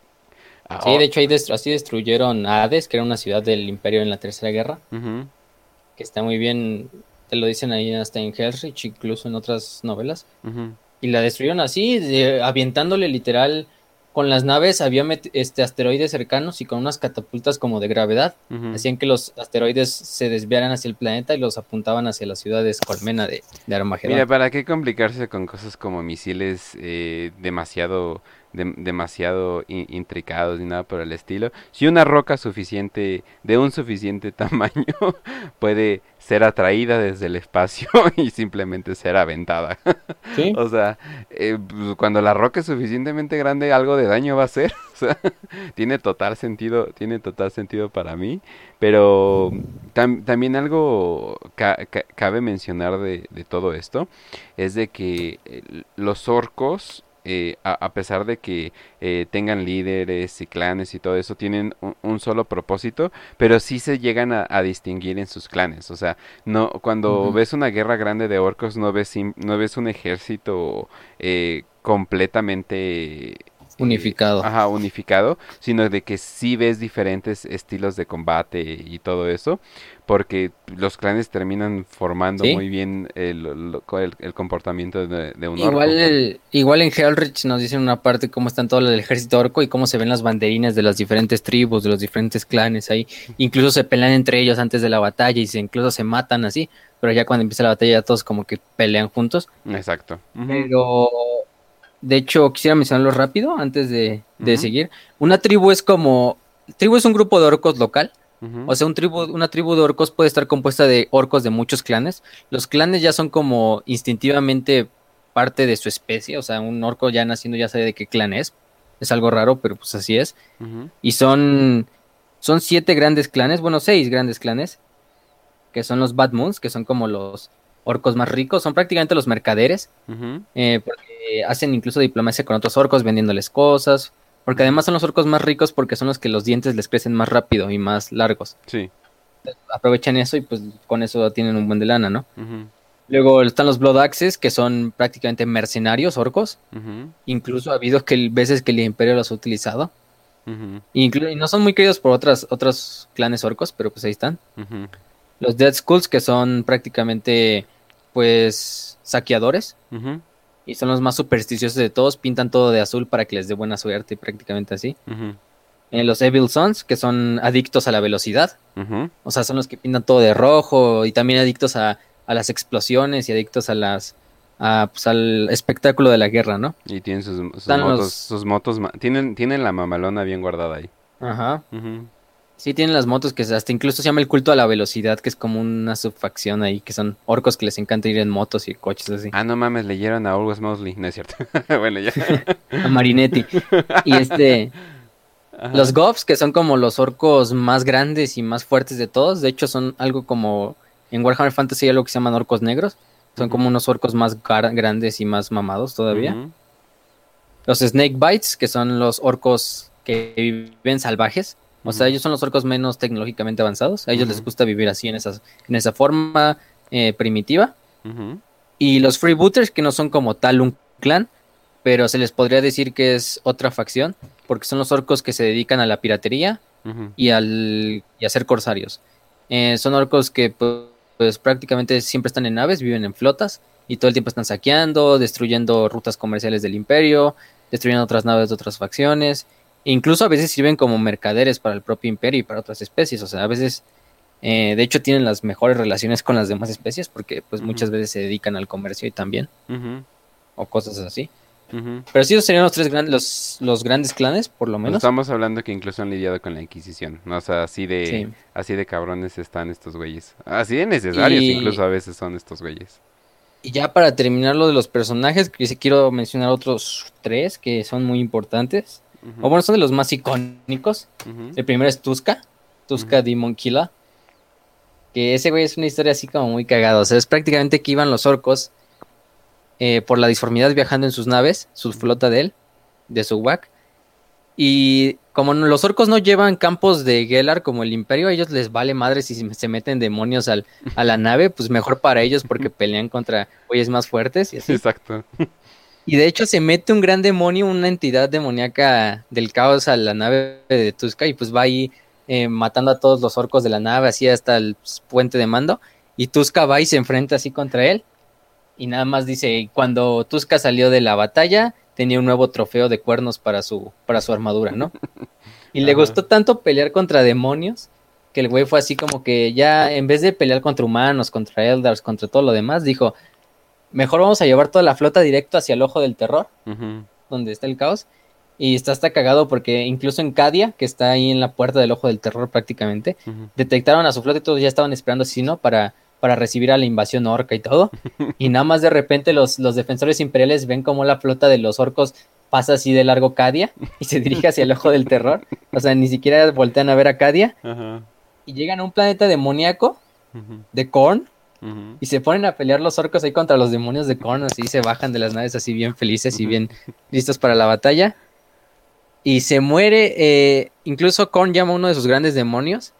ah, Sí, oh, de hecho ahí destru- así destruyeron Hades, que era una ciudad del imperio en la Tercera Guerra, que está muy bien, te lo dicen ahí hasta en Hellrich, incluso en otras novelas. Y la destruyeron así, de- avientándole literal con las naves, había este, asteroides cercanos y con unas catapultas como de gravedad. Hacían que los asteroides se desviaran hacia el planeta y los apuntaban hacia las ciudades colmena de, de Armagedón. Mira, ¿para qué complicarse con cosas como misiles eh, demasiado, dem- demasiado in- intricados ni nada por el estilo? Si una roca suficiente, de un suficiente (laughs) tamaño, puede ser atraída desde el espacio (laughs) y simplemente ser aventada. (laughs) ¿Sí? O sea, eh, pues, cuando la roca es suficientemente grande, algo de daño va a hacer. O sea, tiene total sentido, tiene total sentido para mí. Pero tam- también algo ca- ca- cabe mencionar de, de todo esto es de que eh, los orcos, eh, a, a pesar de que eh, tengan líderes y clanes y todo eso, tienen un, un solo propósito, pero sí se llegan a, a distinguir en sus clanes. O sea, no cuando ves una guerra grande de orcos, no ves, no ves un ejército eh, completamente... eh, Unificado. Ajá, unificado, sino de que sí ves diferentes estilos de combate y todo eso, porque los clanes terminan formando Sí. muy bien el, lo- el- el comportamiento de, de un orco. Igual, el- igual en Hellrich nos dicen una parte cómo están todo el ejército orco y cómo se ven las banderines de las diferentes tribus, de los diferentes clanes ahí. Incluso se pelean entre ellos antes de la batalla y se, incluso se matan así, pero ya cuando empieza la batalla ya todos como que pelean juntos. Exacto. Pero, de hecho, quisiera mencionarlo rápido antes de, de seguir. Una tribu es como... Tribu es un grupo de orcos local. O sea, un tribu, una tribu de orcos puede estar compuesta de orcos de muchos clanes. Los clanes ya son como instintivamente parte de su especie. O sea, un orco ya naciendo ya sabe de qué clan es. Es algo raro, pero pues así es. Y son, son siete grandes clanes, bueno, seis grandes clanes, que son los Bad Moons, que son como los orcos más ricos. Son prácticamente los mercaderes. Eh, porque hacen incluso diplomacia con otros orcos vendiéndoles cosas. Porque además son los orcos más ricos porque son los que los dientes les crecen más rápido y más largos. Sí. Aprovechan eso y pues con eso tienen un buen de lana, ¿no? Luego están los Blood Axes, que son prácticamente mercenarios orcos. Ujú. Incluso ha habido que veces que el imperio los ha utilizado. Inclu- y no son muy queridos por otras, otros clanes orcos, pero pues ahí están. Los Dead Skulls, que son prácticamente, pues, saqueadores. Y son los más supersticiosos de todos. Pintan todo de azul para que les dé buena suerte, prácticamente así. ujú, Eh, los Evil Sons, que son adictos a la velocidad. O sea, son los que pintan todo de rojo. Y también adictos a, a las explosiones y adictos a las... a, pues, al espectáculo de la guerra, ¿no? Y tienen sus, sus motos, los- sus motos, ma- tienen, tienen la mamalona bien guardada ahí. Ajá. Ujú. Sí, tienen las motos que hasta incluso se llama el culto a la velocidad, que es como una subfacción ahí, que son orcos que les encanta ir en motos y coches así. Ah, no mames, leyeron a August Mosley, no es cierto. (laughs) bueno, ya. (laughs) A Marinetti. Y este, Ajá. los Govs, que son como los orcos más grandes y más fuertes de todos, de hecho son algo como, en Warhammer Fantasy hay algo que se llaman orcos negros, son como unos orcos más grandes y más mamados todavía. Los Snake Bites, que son los orcos que viven salvajes. O sea, ellos son los orcos menos tecnológicamente avanzados. A ellos les gusta vivir así, en, esas, en esa forma eh, primitiva. Y los Freebooters, que no son como tal un clan, pero se les podría decir que es otra facción, porque son los orcos que se dedican a la piratería y, al, y a ser corsarios. Eh, son orcos que pues, pues, prácticamente siempre están en naves, viven en flotas y todo el tiempo están saqueando, destruyendo rutas comerciales del imperio, destruyendo otras naves de otras facciones. Incluso a veces sirven como mercaderes para el propio imperio y para otras especies. O sea, a veces, eh, de hecho, tienen las mejores relaciones con las demás especies porque pues muchas veces se dedican al comercio y también, o cosas así. Pero sí, esos serían los tres grandes, los, los grandes clanes, por lo Pues menos. Estamos hablando que incluso han lidiado con la Inquisición, ¿no? O sea, así de, Sí. así de cabrones están estos güeyes. Así de necesarios Y- incluso a veces son estos güeyes. Y ya para terminar lo de los personajes, quiero mencionar otros tres que son muy importantes. O bueno, son de los más icónicos. El primero es Tuska, Tuska Ujú. Demon Killer. Que ese güey es una historia así como muy cagada. O sea, es prácticamente que iban los orcos eh, por la disformidad viajando en sus naves, su flota de él, de su WAC. Y como los orcos no llevan campos de Gelar como el Imperio, a ellos les vale madre si se meten demonios al, a la nave, pues mejor para ellos porque (laughs) pelean contra güeyes más fuertes y así. Exacto. Y de hecho se mete un gran demonio, una entidad demoníaca del caos a la nave de Tuska y pues va ahí eh, matando a todos los orcos de la nave, así hasta el puente de mando. Y Tuska va y se enfrenta así contra él. Y nada más dice, cuando Tuska salió de la batalla, tenía un nuevo trofeo de cuernos para su, para su armadura, ¿no? Y le Ajá. gustó tanto pelear contra demonios que el güey fue así como que ya en vez de pelear contra humanos, contra eldars, contra todo lo demás, dijo, mejor vamos a llevar toda la flota directo hacia el ojo del terror, donde está el caos. Y está hasta cagado porque incluso en Cadia, que está ahí en la puerta del ojo del terror prácticamente, detectaron a su flota y todos ya estaban esperando así, ¿no? Para, para recibir a la invasión orca y todo. (laughs) Y nada más de repente los, los defensores imperiales ven como la flota de los orcos pasa así de largo Cadia y se dirige hacia el ojo del terror. O sea, ni siquiera voltean a ver a Cadia. Y llegan a un planeta demoníaco de Korn y se ponen a pelear los orcos ahí contra los demonios de Korn. Así se bajan de las naves así bien felices y bien listos para la batalla. Y se muere, eh, incluso Korn llama a uno de sus grandes demonios.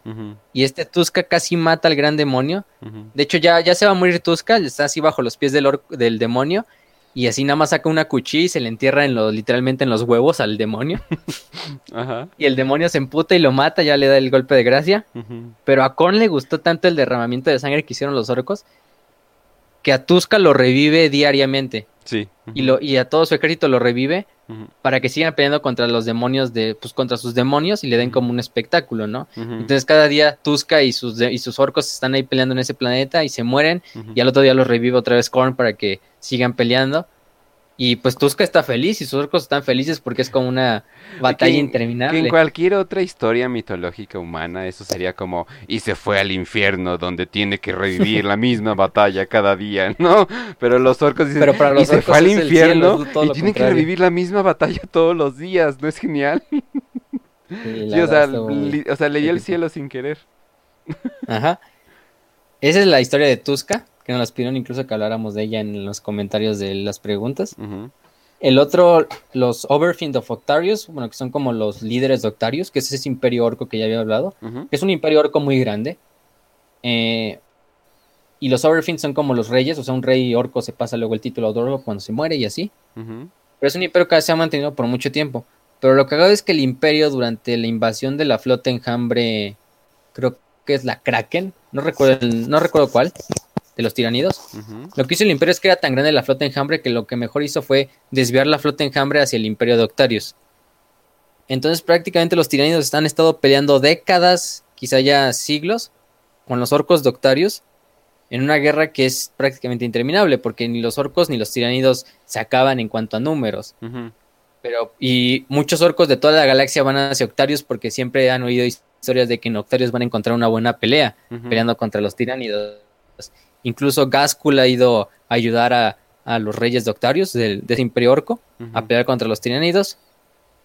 Y este Tuska casi mata al gran demonio. De hecho, ya, ya se va a morir Tuska, está así bajo los pies del, del demonio. Y así nada más saca una cuchilla y se le entierra en lo, literalmente en los huevos al demonio. (laughs) Ajá, Y el demonio se emputa y lo mata, ya le da el golpe de gracia. Pero a Korn le gustó tanto el derramamiento de sangre que hicieron los orcos que a Tuska lo revive diariamente. Sí. Y, lo, y a todo su ejército lo revive para que sigan peleando contra los demonios de, pues contra sus demonios y le den como un espectáculo, ¿no? Entonces cada día Tuska y sus, de- y sus orcos están ahí peleando en ese planeta y se mueren y al otro día los revive otra vez Korn para que sigan peleando. Y pues Tuska está feliz y sus orcos están felices porque es como una (laughs) batalla Que interminable. Que en cualquier otra historia mitológica humana eso sería como y se fue al infierno donde tiene que revivir la misma (laughs) batalla cada día, ¿no? Pero los orcos dicen Pero para y los se orcos fue al infierno cielo, y lo tiene que contrario". revivir la misma batalla todos los días, ¿no es genial? (laughs) Sí, o sea, estuvo muy li- o sea, leí el cielo sin querer. Ajá. Esa es la historia de Tuska, que nos las pidieron incluso que habláramos de ella en los comentarios de las preguntas. El otro, los Overfiend of Octarius, bueno, que son como los líderes de Octarius, que es ese imperio orco que ya había hablado. que es un imperio orco muy grande. Eh, y los Overfiend son como los reyes, o sea, un rey orco se pasa luego el título de orco cuando se muere y así. Pero es un imperio que se ha mantenido por mucho tiempo. Pero lo cagado es que el imperio durante la invasión de la flota enjambre, creo que es la Kraken, no recuerdo, no recuerdo cuál, de los tiranidos. Lo que hizo el imperio es que era tan grande la flota enjambre que lo que mejor hizo fue desviar la flota enjambre hacia el imperio de Octarius. Entonces prácticamente los tiranidos han estado peleando décadas, quizá ya siglos, con los orcos de Octarius en una guerra que es prácticamente interminable porque ni los orcos ni los tiranidos se acaban en cuanto a números. Pero, y muchos orcos de toda la galaxia van hacia Octarius porque siempre han oído historias de que en Octarius van a encontrar una buena pelea peleando contra los tiránidos. Incluso Gaskul ha ido a ayudar a, a los reyes de Octarius, del, de ese imperio orco, a pelear contra los tiránidos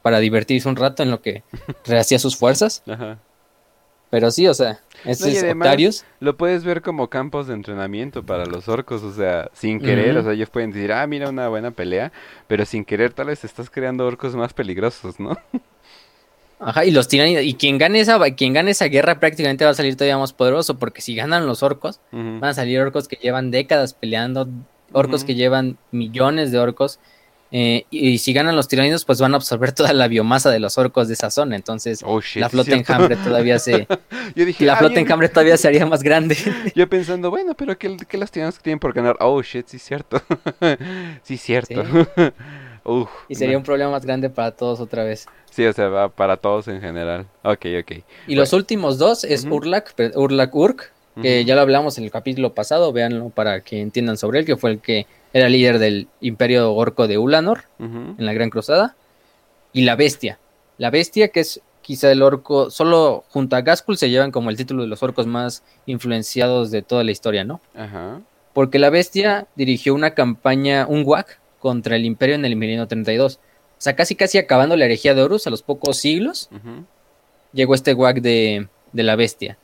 para divertirse un rato en lo que rehacía sus fuerzas. Ajá. Pero sí, o sea, ese No, es además- Octarius. Lo puedes ver como campos de entrenamiento para los orcos, o sea, sin querer, o sea, ellos pueden decir, ah, mira una buena pelea, pero sin querer tal vez estás creando orcos más peligrosos, ¿no? (laughs) Ajá, y los tiránidos. Y quien gane esa, quien gane esa guerra prácticamente va a salir todavía más poderoso, porque si ganan los orcos, van a salir orcos que llevan décadas peleando, orcos que llevan millones de orcos. eh, y, y si ganan los tiranidos, pues van a absorber toda la biomasa de los orcos de esa zona. Entonces, Oh, shit, la sí, flota enjambre todavía (laughs) se. Yo dije, la ah, flota bien. enjambre todavía se haría más grande. (laughs) Yo pensando, bueno, pero ¿qué, qué tiranos tienen por ganar? Oh, shit, sí, cierto. (laughs) sí, cierto. Uf, y sería no. un problema más grande para todos otra vez. Sí, o sea, va para todos en general. Ok, ok. Y los últimos dos es Ujú. Urlak, pe- Urlak Urk, que ya lo hablamos en el capítulo pasado, véanlo para que entiendan sobre él, que fue el que era líder del imperio orco de Ulanor en la Gran Cruzada. Y la bestia. La bestia, que es quizá el orco, solo junto a Gaskul se llevan como el título de los orcos más influenciados de toda la historia, ¿no? Ajá. Porque la bestia dirigió una campaña, un WAC, contra el imperio en el milenio 32. O sea, casi casi acabando la herejía de Horus a los pocos siglos, llegó este WAC de, de la bestia.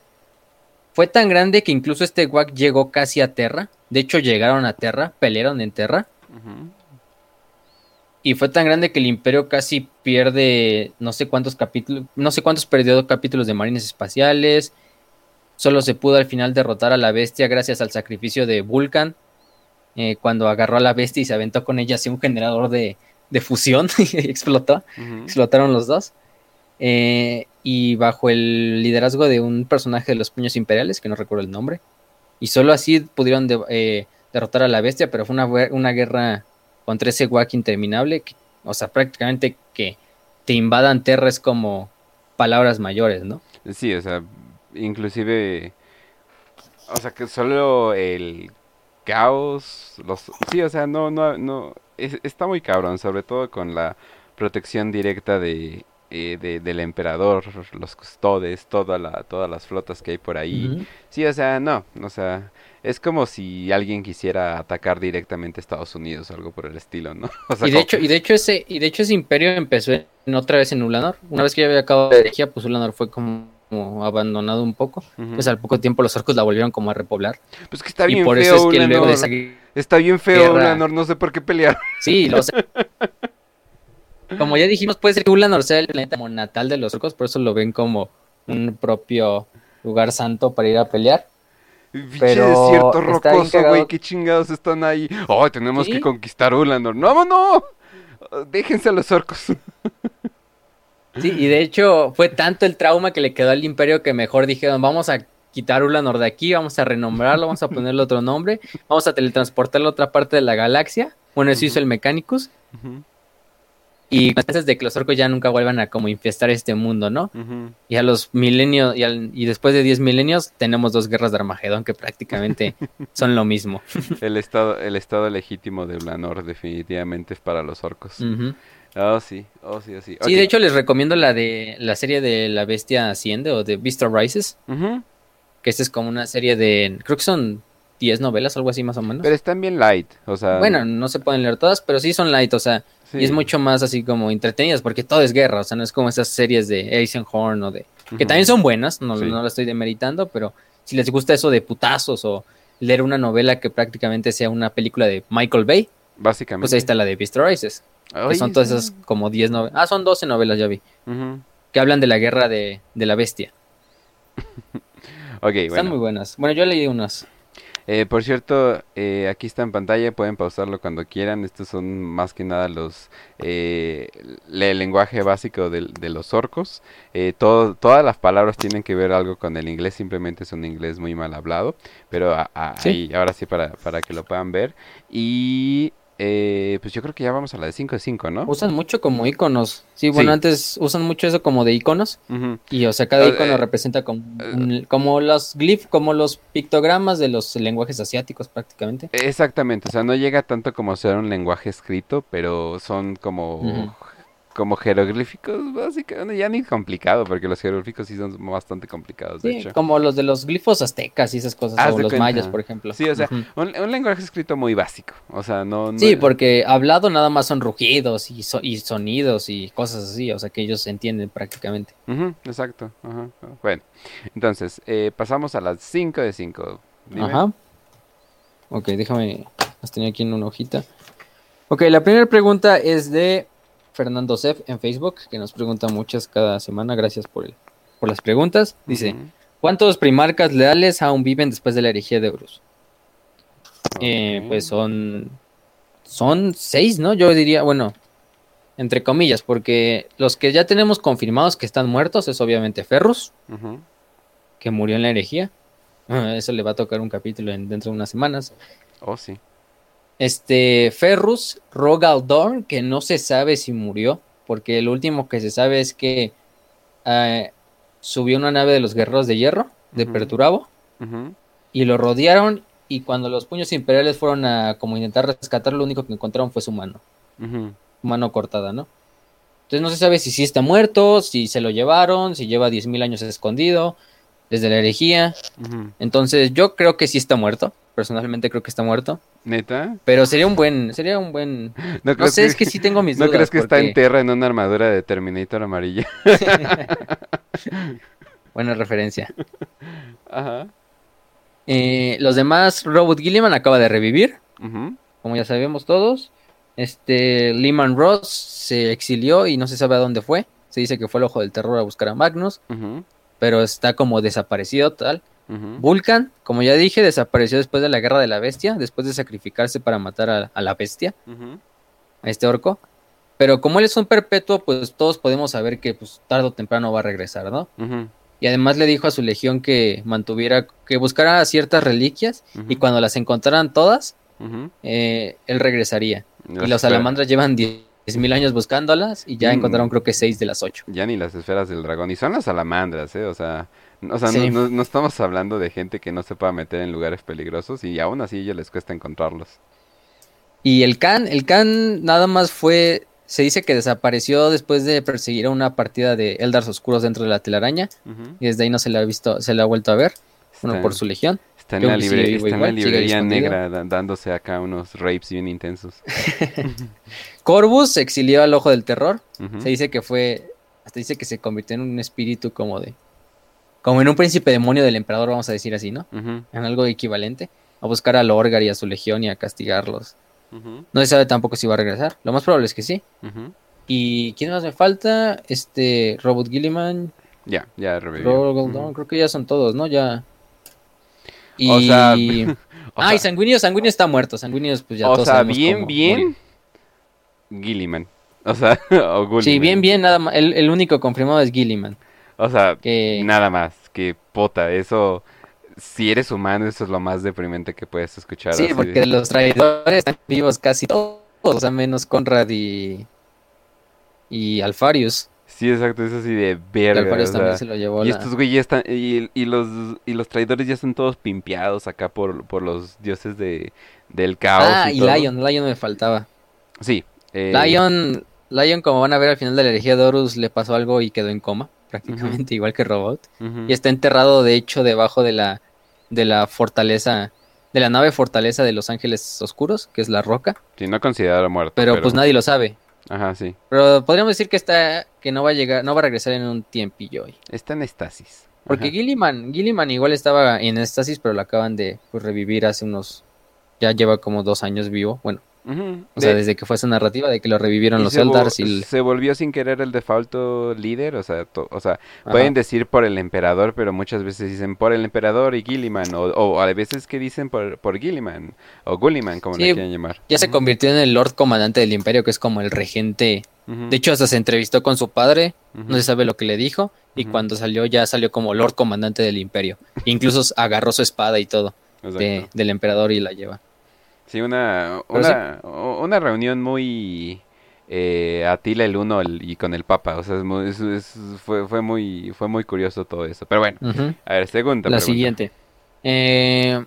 Fue tan grande que incluso este WAC llegó casi a Terra. De hecho, llegaron a Terra, pelearon en Terra. Y fue tan grande que el imperio casi pierde no sé cuántos capítulos, no sé cuántos perdió capítulos de marines espaciales. Solo se pudo al final derrotar a la bestia gracias al sacrificio de Vulcan. Eh, cuando agarró a la bestia y se aventó con ella hacia un generador de, de fusión (laughs) y explotó. Explotaron los dos. Eh, y bajo el liderazgo de un personaje de los puños imperiales, que no recuerdo el nombre. Y solo así pudieron de- eh, derrotar a la bestia, pero fue una, una guerra contra ese guac interminable. que- o sea, prácticamente que te invadan Terra es como palabras mayores, ¿no? Sí, o sea, inclusive, o sea, que solo el caos, los, sí, o sea, no, no, no, es- está muy cabrón, sobre todo con la protección directa de, eh, de- del emperador, los custodes, toda la, todas las flotas que hay por ahí. Sí, o sea, no, o sea, es como si alguien quisiera atacar directamente a Estados Unidos o algo por el estilo, ¿no? (laughs) O sea, Y de como- hecho, y de hecho ese, y de hecho ese imperio empezó en, otra vez en Ulanor. Una vez que ya había acabado la herejía, pues Ulanor fue como, como abandonado un poco. Pues al poco tiempo los orcos la volvieron como a repoblar. Pues que está y bien por feo, eso es que luego de Ulanor. esa Está bien feo, guerra- Ulanor, no sé por qué pelear. Sí, lo sé. Como ya dijimos, puede ser que Ulanor sea el planeta como natal de los orcos, por eso lo ven como un propio lugar santo para ir a pelear. Pero desierto está bien rocoso, güey, qué chingados están ahí. Oh, tenemos Sí. que conquistar Ulanor. ¡No, no! Déjense a los orcos. Sí, y de hecho fue tanto el trauma que le quedó al imperio que mejor dijeron, vamos a quitar Ulanor de aquí, vamos a renombrarlo, vamos a ponerle otro nombre, vamos a teletransportarlo a otra parte de la galaxia. Bueno, eso hizo el Mechanicus. Y antes de que los orcos ya nunca vuelvan a como infestar este mundo, ¿no? Y a los milenios, y, al- y después de 10 milenios, tenemos dos guerras de Armagedón que prácticamente (laughs) son lo mismo. El estado, el estado legítimo de Ulanor definitivamente es para los orcos. Oh, sí, oh, sí, oh, sí. Sí, de hecho les recomiendo la de la serie de La Bestia Asciende o de Vista Rises, que esta es como una serie de, creo que son 10 novelas, algo así más o menos. Pero están bien light, o sea... bueno, no se pueden leer todas, pero sí son light, o sea, sí. y es mucho más así como entretenidas, porque todo es guerra, o sea, no es como esas series de Eisenhorn o de... Que también son buenas, no, Sí. no la estoy demeritando, pero si les gusta eso de putazos o leer una novela que prácticamente sea una película de Michael Bay, Básicamente. pues ahí está la de Vista Rises, que Ay, son todas esas como 10 novelas. Ah, son 12 novelas, ya vi, que hablan de la guerra de, de la bestia. (laughs) Ok, Están bueno. muy buenas. Bueno, yo leí unas. Eh, por cierto, eh, aquí está en pantalla, pueden pausarlo cuando quieran. Estos son más que nada los eh, el lenguaje básico del- de, los orcos. Todo, todas las palabras tienen que ver algo con el inglés, simplemente es un inglés muy mal hablado. Pero a- a- Sí. ahí, ahora sí para, para que lo puedan ver. Y eh, pues yo creo que ya vamos a la de 5 de 5, ¿no? Usan mucho como iconos. Sí, bueno, Sí. antes usan mucho eso como de iconos. Y o sea, cada Eh, icono eh, representa como, un- como los glif, como los pictogramas de los lenguajes asiáticos prácticamente. Exactamente, o sea, no llega tanto como ser un lenguaje escrito, pero son como. Como jeroglíficos, básicamente, ya ni complicado, porque los jeroglíficos sí son bastante complicados, de Sí, hecho. como los de los glifos aztecas y esas cosas, Haz o los cuenta. mayas, por ejemplo. Sí, o sea, un, un lenguaje escrito muy básico, o sea, no... no- Sí, porque hablado nada más son rugidos y, so- y sonidos y cosas así, o sea que ellos entienden prácticamente. Exacto, ajá, Bueno, entonces, eh, pasamos a las 5 de 5. Ajá. Ok, déjame, las tenía aquí en una hojita. Ok, la primera pregunta es de Fernando Sef en Facebook, que nos pregunta muchas cada semana, gracias por, el, por las preguntas. Dice, ¿cuántos primarcas leales aún viven después de la herejía de Horus? Eh, pues son, son seis, ¿no? Yo diría, bueno, entre comillas, porque los que ya tenemos confirmados que están muertos es obviamente Ferrus, que murió en la herejía. (laughs) Eso le va a tocar un capítulo en, dentro de unas semanas. Oh, sí. Este, Ferrus, Rogaldorn, que no se sabe si murió, porque lo último que se sabe es que eh, subió una nave de los guerreros de hierro, de. Perturabo, y lo rodearon, y cuando los puños imperiales fueron a como intentar rescatar, lo único que encontraron fue su mano, su mano cortada, ¿no? Entonces no se sabe si sí está muerto, si se lo llevaron, si lleva 10.000 años escondido, desde la herejía. Entonces yo creo que sí está muerto, personalmente creo que está muerto, ¿Neta? pero sería un buen, sería un buen ¿No, No crees sé, es que sí tengo mis (laughs) ¿No dudas. crees que está en tierra en una armadura de Terminator amarilla? (laughs) Buena referencia. Ajá. Eh, los demás, Robot Gilliman acaba de revivir, como ya sabemos todos. Este, Lehman Ross se exilió y no se sabe a dónde fue. Se dice que fue el ojo del terror a buscar a Magnus, Ujú. Pero está como desaparecido tal. Vulcan, como ya dije, desapareció después de la guerra de la bestia, después de sacrificarse para matar a, a la bestia, a este orco. Pero como él es un perpetuo, pues todos podemos saber que pues, tarde o temprano va a regresar, ¿no? Y además le dijo a su legión que mantuviera, que buscara ciertas reliquias y cuando las encontraran todas, eh, él regresaría. y los salamandras llevan 10.000 años buscándolas y ya Mm. encontraron creo que 6 de las 8. Ya ni las esferas del dragón. Y son las salamandras, ¿eh? O sea, o sea Sí. no, no- no estamos hablando de gente que no se pueda meter en lugares peligrosos y aún así a ellos les cuesta encontrarlos. Y el Khan, el Khan nada más fue, se dice que desapareció después de perseguir a una partida de Eldars Oscuros dentro de la telaraña y desde ahí no se le ha visto, se le ha vuelto a ver, bueno, Está- por su legión. Está en la, libre- está en librería negra dándose acá unos rapes bien intensos. (laughs) Corvus se exilió al ojo del terror. Se dice que fue, hasta dice que se convirtió en un espíritu como de, como en un príncipe demonio del emperador, vamos a decir así, ¿no? En algo equivalente, a buscar a Lorgar y a su legión y a castigarlos. No se sabe tampoco si va a regresar, lo más probable es que sí. ¿Y quién más me falta? Este, Robot Gilliman, Ya, ya revivió. Rogaldon, Ujú. creo que ya son todos, ¿no? Ya. Y... O sea, (laughs) O Ay, sea- Sanguíneo, Sanguíneo está muerto, Sanguíneo pues ya o todos sea, bien, cómo bien. Gilliman. O sea, (laughs) o. Gulliman. Sí, bien, bien, nada más, el, el único confirmado es Gilliman, O sea, que... nada más. Que pota, eso. Si eres humano, eso es lo más deprimente que puedes escuchar. Sí, así porque los traidores están vivos casi todos, o sea, menos Conrad y, y Alfarius. Sí, exacto, es así de verga. Alfarius o sea, también se lo llevó y la... estos güeyes están. Y, y los, y los traidores ya están todos pimpeados acá por, por los dioses de, del caos. Ah, y. Lion, Lion me faltaba. Sí. eh, Lion, Lion, como van a ver al final de la herejía de Horus, le pasó algo y quedó en coma, (laughs) prácticamente igual que Robot. Y está enterrado, de hecho, debajo de la, de la fortaleza, de la nave fortaleza de los ángeles oscuros, que es la roca. Sí, no considerado muerto. Pero, pues nadie lo sabe. Ajá, sí. Pero podríamos decir que está, que no va a llegar, no va a regresar en un tiempillo hoy. Está en estasis. Porque. Gilliman, Gilliman igual estaba en estasis, pero lo acaban de pues, revivir hace unos, ya lleva como dos años vivo, bueno, O sea, desde que fue esa narrativa de que lo revivieron los Eldars y... Se volvió sin querer el default líder, o sea, o sea pueden decir por el emperador, pero muchas veces dicen por el emperador y Gilliman, o, o a veces que dicen por, por Gilliman, o Gulliman, como le quieran llamar. Ya se convirtió en el Lord Comandante del Imperio, que es como el regente. De hecho, hasta se entrevistó con su padre, no se sabe lo que le dijo, y cuando salió ya salió como Lord Comandante del Imperio. Incluso (laughs) agarró su espada y todo del emperador y la lleva. Sí, una, una, una reunión muy eh, Atila el Uno y con el Papa. O sea, fue, fue, muy, fue muy curioso todo eso. Pero bueno, a ver, segunda La siguiente. Eh,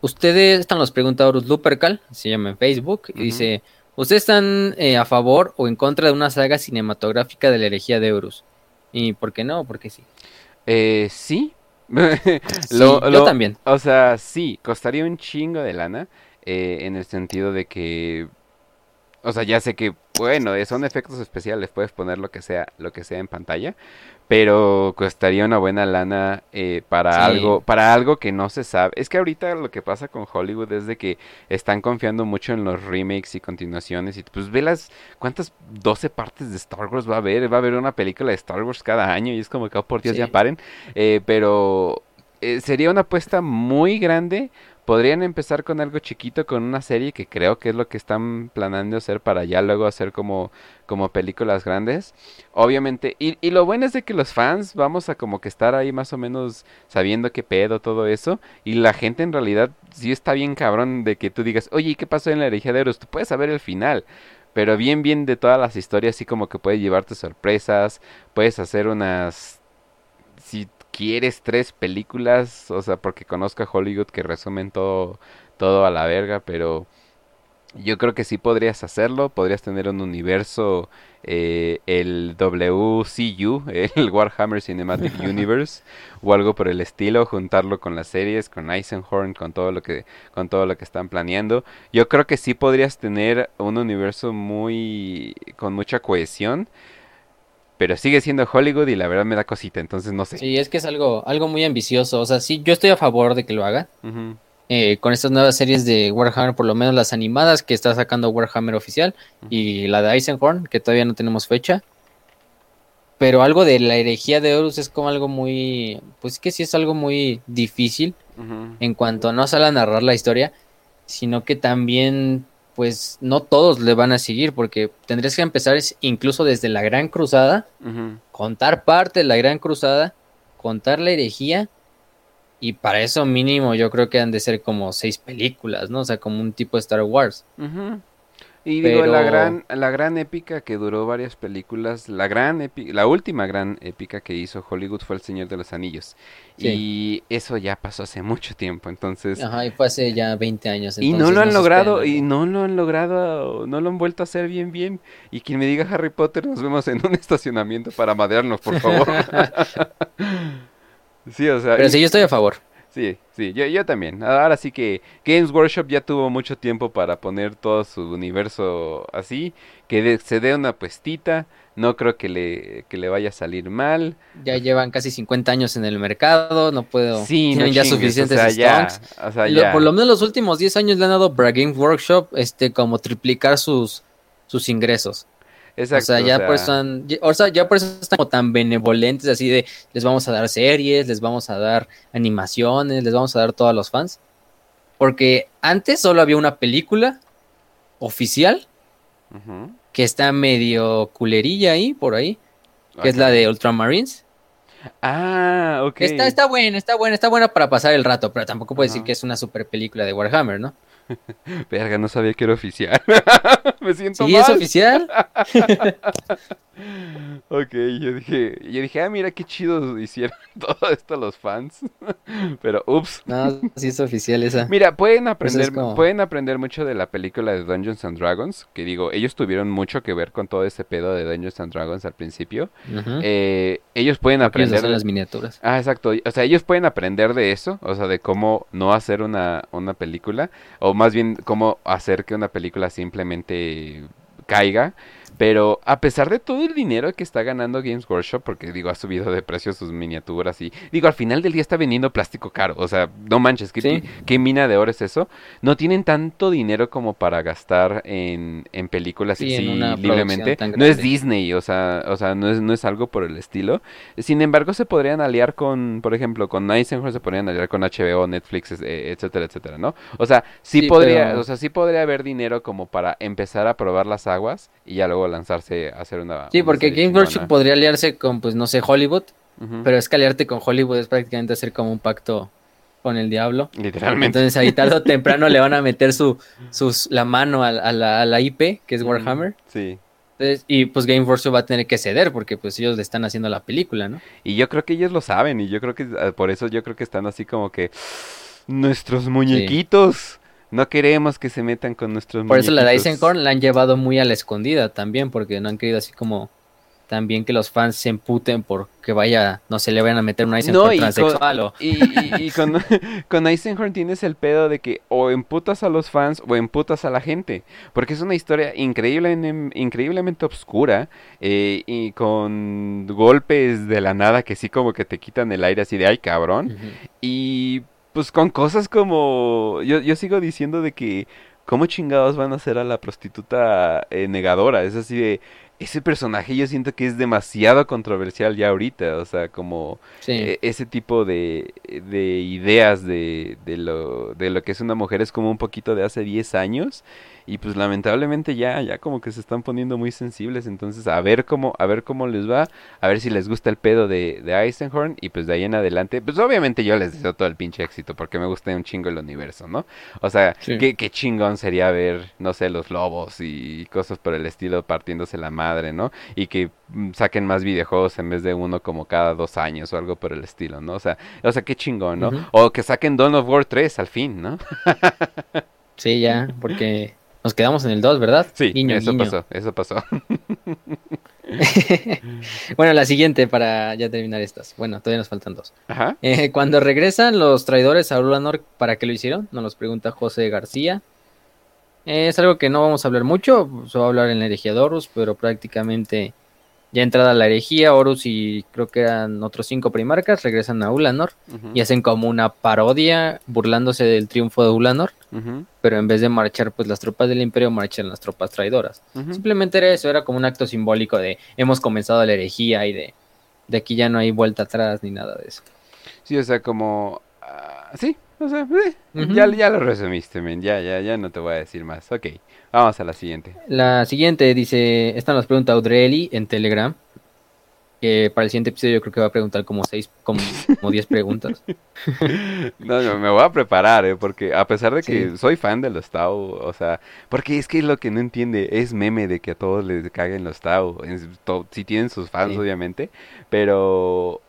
ustedes, están los preguntadores Lupercal, se llama en Facebook, y dice, ¿ustedes están eh, a favor o en contra de una saga cinematográfica de la herejía de Eurus? ¿Y por qué no? Porque sí. Eh, sí. (laughs) yo también. O sea, sí, costaría un chingo de lana. Eh, en el sentido de que, o sea, ya sé que, bueno, eh, son efectos especiales, puedes poner lo que sea, lo que sea en pantalla, pero costaría una buena lana eh, para algo, para algo que no se sabe. Es que ahorita lo que pasa con Hollywood es de que están confiando mucho en los remakes y continuaciones y pues ve las cuántas 12 partes de Star Wars va a haber, va a haber una película de Star Wars cada año y es como que oh, por Dios ya paren, pero sería una apuesta muy grande Podrían empezar con algo chiquito, con una serie que creo que es lo que están planeando hacer para ya luego hacer como, como películas grandes. Obviamente, y, y lo bueno es de que los fans vamos a como que estar ahí más o menos sabiendo qué pedo, todo eso. Y la gente en realidad sí está bien cabrón de que tú digas, oye, ¿qué pasó en la herejía de Eros? Tú puedes saber el final. Pero bien, bien de todas las historias, así como que puedes llevarte sorpresas, puedes hacer unas si quieres tres películas, o sea, porque conozco a Hollywood que resumen todo, todo a la verga, pero yo creo que sí podrías hacerlo, podrías tener un universo, eh, el WCU, (laughs) el Warhammer Cinematic (laughs) Universe, o algo por el estilo, juntarlo con las series, con Eisenhorn, con todo lo que, con todo lo que están planeando. Yo creo que sí podrías tener un universo muy, con mucha cohesión pero sigue siendo Hollywood y la verdad me da cosita, entonces no sé. Sí, es que es algo, algo muy ambicioso, o sea, sí, yo estoy a favor de que lo haga. Eh, con estas nuevas series de Warhammer, por lo menos las animadas que está sacando Warhammer oficial y la de Eisenhorn, que todavía no tenemos fecha. Pero algo de la herejía de Horus es como algo muy, pues que sí es algo muy difícil en cuanto no sale a narrar la historia, sino que también pues no todos le van a seguir, porque tendrías que empezar incluso desde la Gran Cruzada, contar parte de la Gran Cruzada, contar la herejía, y para eso mínimo yo creo que han de ser como seis películas, ¿no? O sea, como un tipo de Star Wars. Y digo, la gran, la gran épica que duró varias películas, la gran la última gran épica que hizo Hollywood fue El Señor de los Anillos. Y eso ya pasó hace mucho tiempo, entonces... Ajá, y fue hace ya 20 años. y no lo han logrado, y no lo han logrado, no lo han vuelto a hacer bien, bien. Y quien me diga Harry Potter, nos vemos en un (laughs) estacionamiento para madearnos, por favor. (laughs) sí, o sea... Pero sí, yo estoy a favor. Sí, sí, yo, yo también. Ahora sí que Games Workshop ya tuvo mucho tiempo para poner todo su universo así, que se dé una puestita, no creo que le, que le vaya a salir mal. Ya llevan casi 50 años en el mercado, no puedo... Sí, tienen ya suficientes o sea, o sea, Por lo menos los últimos 10 años le han dado para Games Workshop este, como triplicar sus, sus ingresos. Exacto, o sea, ya por eso están, o sea, ya por eso están como tan benevolentes, así de les vamos a dar series, les vamos a dar animaciones, les vamos a dar todo a los fans. Porque antes solo había una película oficial que está medio culerilla ahí, por ahí, que es la de Ultramarines. Ah, ok. Está, está buena, está buena, está buena para pasar el rato, pero tampoco puedo decir que es una super película de Warhammer, ¿no? (laughs) Verga, no sabía que era oficial. (laughs) Me siento ¿Sí es oficial? (laughs) ok, yo dije, yo dije, ah, mira qué chido hicieron (laughs) todo esto los fans. (laughs) Pero, ups. No, sí es oficial esa. Mira, pueden aprender, pueden aprender mucho de la película de Dungeons and Dragons. Que digo, ellos tuvieron mucho que ver con todo ese pedo de Dungeons and Dragons al principio. eh, ellos pueden aprender. De las miniaturas. Ah, exacto. O sea, ellos pueden aprender de eso. O sea, de cómo no hacer una, una película. O más bien, cómo hacer que una película simplemente caiga Pero a pesar de todo el dinero que está ganando Games Workshop, porque digo, ha subido de precio sus miniaturas y digo, al final del día está vendiendo plástico caro. O sea, no manches, ¿qué, Sí. qué mina de oro es eso? No tienen tanto dinero como para gastar en, en películas Sí, así libremente. No es. Disney, o sea, o sea no, es, no es algo por el estilo. Sin embargo, se podrían aliar con, por ejemplo, con Eisenhower, se podrían aliar con HBO, Netflix, eh, etcétera, etcétera, ¿no? O sea, sí, Sí, podría, pero- o sea, sí podría haber dinero como para empezar a probar las aguas y ya luego lanzarse a hacer una. Sí, una porque Games Workshop podría aliarse con, pues, no sé, Hollywood, pero es que aliarte con Hollywood es prácticamente hacer como un pacto con el diablo. Literalmente. Entonces ahí tarde o (laughs) temprano le van a meter su, sus, la mano a, a la, a la IP, que es. Warhammer. Sí. Entonces, y pues Game Workshop va a tener que ceder porque pues ellos le están haciendo la película, ¿no? Y yo creo que ellos lo saben y yo creo que eh, por eso yo creo que están así como que nuestros muñequitos. No queremos que se metan con nuestros Por eso la de muñequitos". Eisenhorn la han llevado muy a la escondida también, porque no han querido así como también que los fans se emputen porque vaya, no se le vayan a meter un Eisenhorn No, y transexual con, o... y, y- y con, (laughs) con Eisenhorn tienes el pedo de que o emputas a los fans o emputas a la gente. Porque es una historia increíble, increíblemente oscura eh, y con golpes de la nada que sí como que te quitan el aire así de ay cabrón. Y pues con cosas como... Yo, yo sigo diciendo de que... ¿Cómo chingados van a hacer a la prostituta eh, negadora? Es así de... Ese personaje yo siento que es demasiado controversial ya ahorita. O sea, como... Sí. e- ese tipo de, de ideas de, de, lo, de lo que es una mujer es como un poquito de hace 10 años y pues lamentablemente ya, ya como que se están poniendo muy sensibles, entonces a ver cómo, a ver cómo les va, a ver si les gusta el pedo de, de Eisenhorn y pues de ahí en adelante, pues obviamente yo les deseo todo el pinche éxito porque me gusta un chingo el universo, ¿no? O sea, Sí. qué, qué chingón sería ver, no sé, los lobos y cosas por el estilo partiéndose la madre, ¿no? Y que mm, saquen más videojuegos en vez de uno como cada dos años o algo por el estilo, ¿no? O sea, o sea, qué chingón, ¿no? O que saquen Dawn of War 3 al fin, ¿no? (laughs) Sí, ya, porque nos quedamos en el 2, ¿verdad? Sí, Guiño, eso guiño. pasó, eso pasó. (laughs) Bueno, la siguiente para ya terminar estas. Bueno, todavía nos faltan dos. Ajá. Eh, cuando regresan los traidores a Ulanor, ¿para qué lo hicieron? Nos los pregunta José García. Eh, es algo que no vamos a hablar mucho, se va a hablar en la herejía pero prácticamente ya entrada la herejía, Horus y creo que eran otros cinco primarcas, regresan a Ulanor y hacen como una parodia burlándose del triunfo de Ulanor, pero en vez de marchar pues las tropas del imperio, marchan las tropas traidoras. Simplemente era eso, era como un acto simbólico de hemos comenzado la herejía y de, de aquí ya no hay vuelta atrás ni nada de eso. Sí, o sea, como... ah, sí, o sea, eh, ya, ya lo resumiste, men. Ya, ya, ya no te voy a decir más. Ok, vamos a la siguiente. La siguiente dice, esta nos pregunta Audrey en Telegram, que para el siguiente episodio yo creo que va a preguntar como seis, como, como diez preguntas. (laughs) No, no, me voy a preparar, ¿eh? Porque a pesar de que Sí. soy fan de los Tau, o sea, porque es que lo que no entiende es meme de que a todos les caguen los Tau. Es Sí tienen sus fans, Sí. obviamente, pero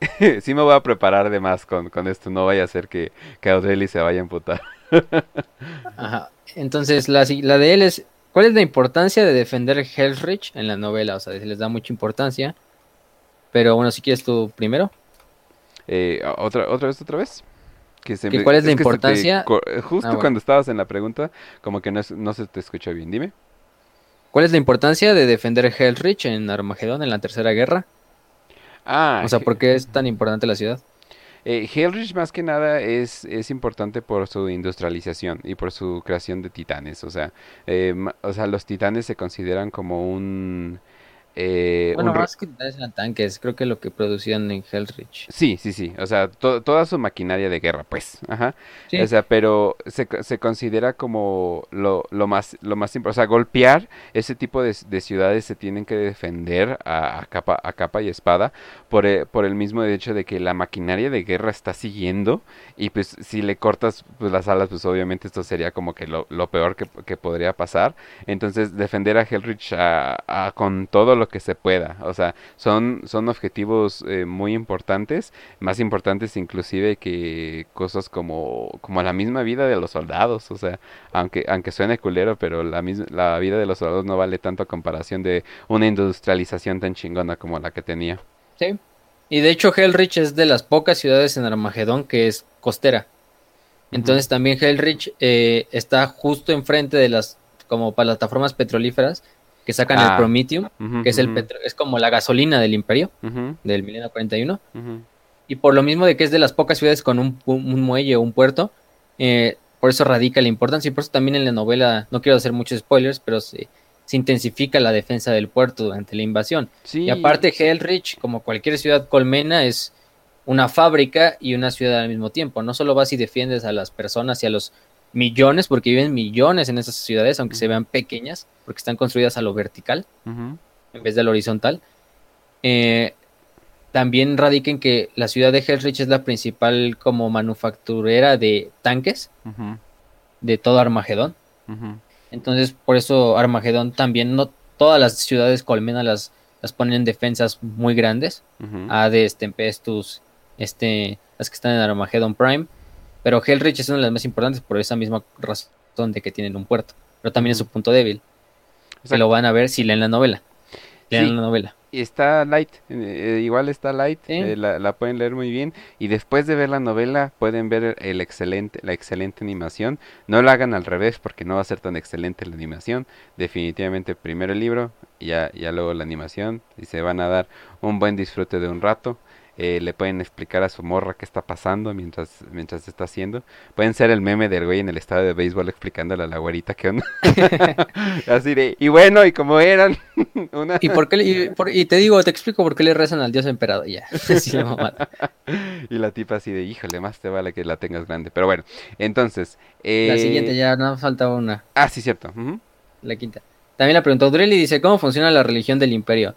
(laughs) sí me voy a preparar de más con, con esto. No vaya a ser que, que Audrey se vaya a emputar. (laughs) Ajá. Entonces, la, la de él es, ¿cuál es la importancia de defender Hellrich en la novela? O sea, se les da mucha importancia. Pero bueno, si quieres tú primero. Eh, ¿otra, ¿Otra vez, otra vez? Que se ¿Que me- cuál es la te importancia? eh, justo Ah, bueno. cuando estabas en la pregunta, como que no, no se te escucha bien. Dime. ¿Cuál es la importancia de defender Hellrich en Armagedón en la Tercera Guerra? Ah, O sea, ¿por qué es tan importante la ciudad? Eh, Hellrich más que nada es, es importante por su industrialización y por su creación de titanes. O sea, eh, o sea los titanes se consideran como un... eh, Bueno, más que eran tanques, creo que lo que producían en Hellrich. Sí, sí, sí. O sea, to- toda su maquinaria de guerra, pues. Ajá. Sí. O sea, pero se, se considera como lo, lo más lo más importante. O sea, golpear ese tipo de, de ciudades se tienen que defender a, a capa, a capa y espada por, e- por el mismo hecho de que la maquinaria de guerra está siguiendo y pues si le cortas pues, las alas, pues obviamente esto sería como que lo, lo peor que, que podría pasar. Entonces, defender a Hellrich a- con todo lo que se pueda. O sea, son, son objetivos eh, muy importantes, más importantes inclusive que cosas como, como la misma vida de los soldados. O sea, aunque, aunque suene culero, pero la, mis- la vida de los soldados no vale tanto a comparación de una industrialización tan chingona como la que tenía. Sí. Y de hecho Hellrich es de las pocas ciudades en Armagedón que es costera. Entonces también Hellrich eh, está justo enfrente de las como plataformas petrolíferas que sacan Ah. el Prometheum, Ujú, que es el petro- es como la gasolina del imperio, ujú, del milenio 41. ujú. Y por lo mismo de que es de las pocas ciudades con un, un- un muelle o un puerto, eh, por eso radica la importancia. Y por eso también en la novela, no quiero hacer muchos spoilers, pero se, se intensifica la defensa del puerto durante la invasión. Sí. Y aparte, Hellrich, como cualquier ciudad colmena, es una fábrica y una ciudad al mismo tiempo. No solo vas y defiendes a las personas y a los millones, porque viven millones en esas ciudades, aunque se vean pequeñas, porque están construidas a lo vertical en vez de lo horizontal. Eh, también radica en que la ciudad de Hellrich es la principal como manufacturera de tanques de todo Armagedón. Entonces, por eso Armagedón también, no todas las ciudades colmena las, las ponen en defensas muy grandes. Hades, Tempestus, este, las que están en Armageddon Prime. Pero Hellrich es una de las más importantes por esa misma razón de que tienen un puerto. Pero también es su punto débil. O sea, que lo van a ver si leen la novela. Lean Sí. la novela. Y está light, eh, igual está light, Sí. eh, la, la pueden leer muy bien y después de ver la novela pueden ver el excelente, la excelente animación. No lo hagan al revés porque no va a ser tan excelente la animación. Definitivamente primero el libro y ya, ya luego la animación y se van a dar un buen disfrute de un rato. Eh, le pueden explicar a su morra qué está pasando mientras, mientras está haciendo. Pueden ser el meme del güey en el estadio de béisbol explicándole a la güerita qué onda. (laughs) (laughs) Así de, y bueno, y como eran, (laughs) una... ¿Y, por qué, le- y, por- y te digo, te explico por qué le rezan al dios emperador. Ya, así la. Y la tipa así de, híjole, más te vale que la tengas grande. Pero bueno, entonces... La eh, siguiente, ya no faltaba una, Ah, sí, cierto. la quinta. También la preguntó Drelly, dice, ¿cómo funciona la religión del imperio?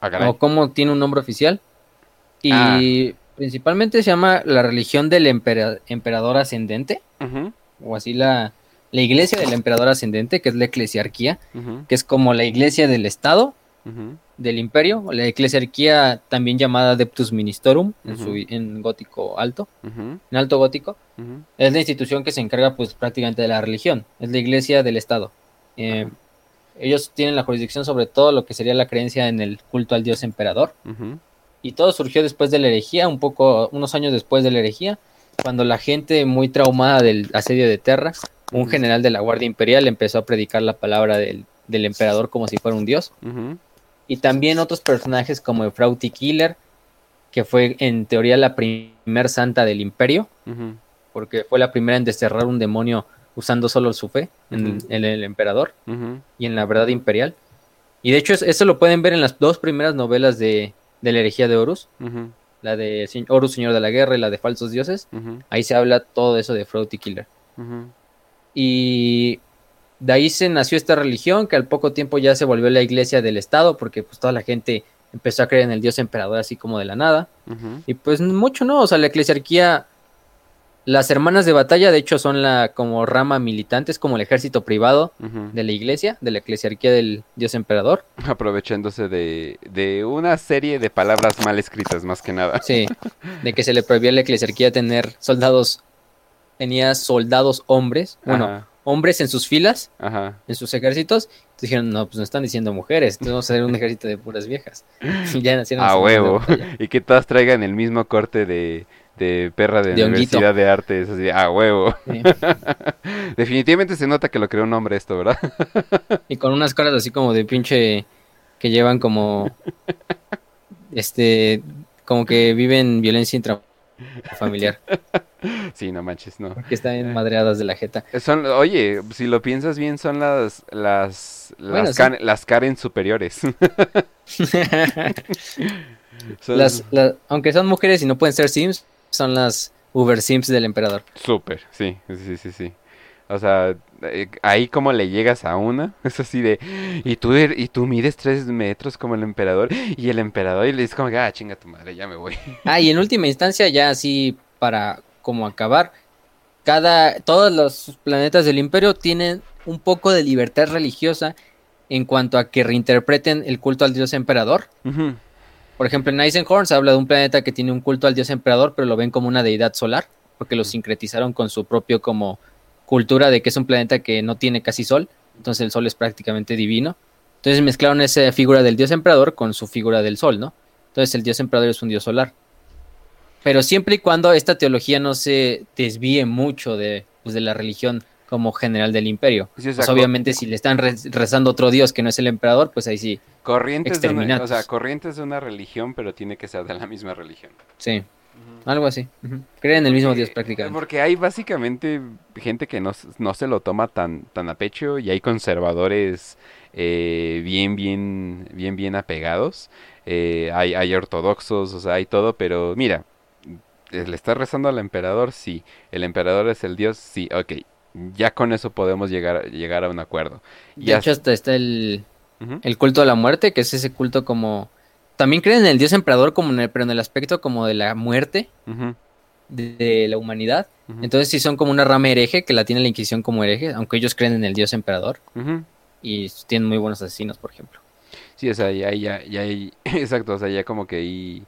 Ah, o cómo tiene un nombre oficial. Y Ah. principalmente se llama la religión del empera- emperador ascendente, o así la, la iglesia del emperador ascendente, que es la eclesiarquía, que es como la iglesia del estado del imperio, la eclesiarquía también llamada Adeptus Ministorum en, su, en gótico alto, en alto gótico. Es la institución que se encarga pues prácticamente de la religión, es la iglesia del estado. Eh, ellos tienen la jurisdicción sobre todo lo que sería la creencia en el culto al dios emperador. ujú, Y todo surgió después de la herejía, un poco, unos años después de la herejía, cuando la gente muy traumada del asedio de Terra, un general de la Guardia Imperial empezó a predicar la palabra del, del emperador como si fuera un dios. Y también otros personajes como Efrauti Killer, que fue en teoría la primer santa del imperio, porque fue la primera en desterrar un demonio usando solo su fe en, en el emperador y en la verdad imperial. Y de hecho es- eso lo pueden ver en las dos primeras novelas de, de la herejía de Horus, la de Horus Señor de la Guerra y la de Falsos Dioses. Ahí se habla todo eso de Frauty Killer. Y de ahí se nació esta religión que al poco tiempo ya se volvió la iglesia del Estado porque pues toda la gente empezó a creer en el dios emperador así como de la nada. Y pues mucho no, o sea, la eclesiarquía, las hermanas de batalla de hecho son la como rama militante, es como el ejército privado de la iglesia, de la eclesiarquía del dios emperador. (laughs) Aprovechándose de, de una serie de palabras mal escritas, más que nada. Sí, (laughs) de que se le prohibía a la eclesiarquía tener soldados, tenía soldados hombres, bueno, Ajá, hombres en sus filas, ajá. en sus ejércitos. Entonces dijeron, no, pues no están diciendo mujeres, entonces vamos a hacer un ejército de puras viejas. Y (laughs) ya nacieron A huevo. Y que todas traigan el mismo corte de, de perra de, De honguito. Universidad de Artes. Así de, a huevo. Sí. (laughs) Definitivamente se nota que lo creó un hombre esto, ¿verdad? Y con unas caras así como de pinche que llevan como este como que viven violencia intrafamiliar, (laughs) Sí, no manches, no. que están madreadas de la jeta. Son, oye, si lo piensas bien, son las las Bueno, las, sí. Las Karen superiores. (laughs) Son Las, la- aunque son mujeres y no pueden ser sims, son las Uber Sims del emperador. súper, sí, sí, sí, sí. O sea, eh, ahí como le llegas a una, (laughs) es así de, y tú, er- y tú mides tres metros como el emperador, y el emperador, y le dices como que, ah, chinga tu madre, ya me voy. (laughs) Ah, y en última instancia, ya así para como acabar, cada, todos los planetas del imperio tienen un poco de libertad religiosa en cuanto a que reinterpreten el culto al dios emperador. Por ejemplo, en Eisenhorn se habla de un planeta que tiene un culto al dios emperador, pero lo ven como una deidad solar, porque lo sincretizaron con su propio como cultura de que es un planeta que no tiene casi sol, entonces el sol es prácticamente divino. Entonces mezclaron esa figura del dios emperador con su figura del sol, ¿no? Entonces el dios emperador es un dios solar. Pero siempre y cuando esta teología no se desvíe mucho de, pues, de la religión como general del imperio. Sí, o sea, Pues obviamente si le están re- rezando otro dios que no es el emperador, pues ahí sí, corrientes de una, o sea, corrientes de una religión, pero tiene que ser de la misma religión. sí, algo así. Creen en el mismo dios prácticamente. Porque hay básicamente gente que no, no se lo toma tan, tan a pecho y hay conservadores eh, bien, bien, bien, bien apegados. Eh, hay, hay ortodoxos, o sea, hay todo, pero mira, ¿le está rezando al emperador? Sí. ¿El emperador es el dios? Sí, ok. Ya con eso podemos llegar, llegar a un acuerdo. De hecho, hasta está el, el culto a la muerte, que es ese culto como... También creen en el dios emperador, como en el- pero en el aspecto como de la muerte de, de la humanidad. Entonces sí son como una rama hereje que la tiene la Inquisición como hereje, aunque ellos creen en el dios emperador. Y tienen muy buenos asesinos, por ejemplo. Sí, o sea, ya, ya, ya hay, (laughs) exacto, o sea, ya como que ahí,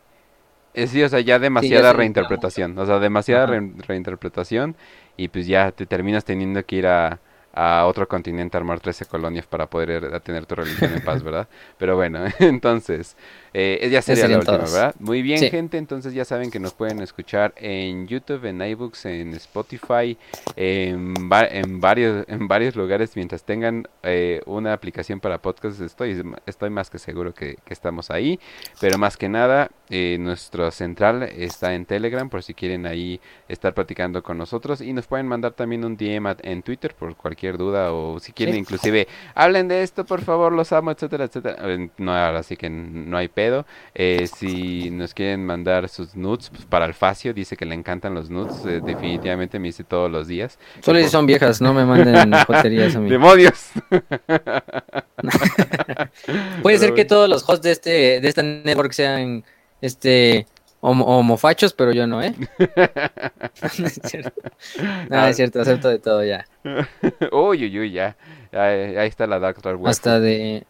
eh, sí, o sea, ya demasiada reinterpretación, o sea, demasiada re- reinterpretación y pues ya te terminas teniendo que ir a, a otro continente a armar 13 colonias para poder eh, tener tu religión en paz, (laughs) ¿verdad? Pero bueno, (laughs) entonces, eh, ya sería la última. ¿verdad? Muy bien, Sí. gente, entonces ya saben que nos pueden escuchar en YouTube, en iBooks, en Spotify, en, va- en varios, en varios lugares mientras tengan eh, una aplicación para podcast, estoy, estoy más que seguro que, que estamos ahí, pero más que nada, eh, nuestro central está en Telegram por si quieren ahí estar platicando con nosotros y nos pueden mandar también un DM en Twitter por cualquier duda o si quieren Sí. inclusive hablen de esto por favor los amo etcétera etcétera Eh, no ahora sí que no hay pedo Eh, si nos quieren mandar sus nudes pues, para el Facio dice que le encantan los nudes eh, definitivamente me dice todos los días Solo si por- son viejas, no me manden (laughs) joterías a mí. demonios (laughs) (laughs) Puede ser que todos los hosts de este de esta network sean este homo- homofachos, pero yo no, ¿eh? no es cierto. No, es cierto, acepto de todo ya. uy uy uy ya ahí, ahí está la Dark Waifu. Hasta de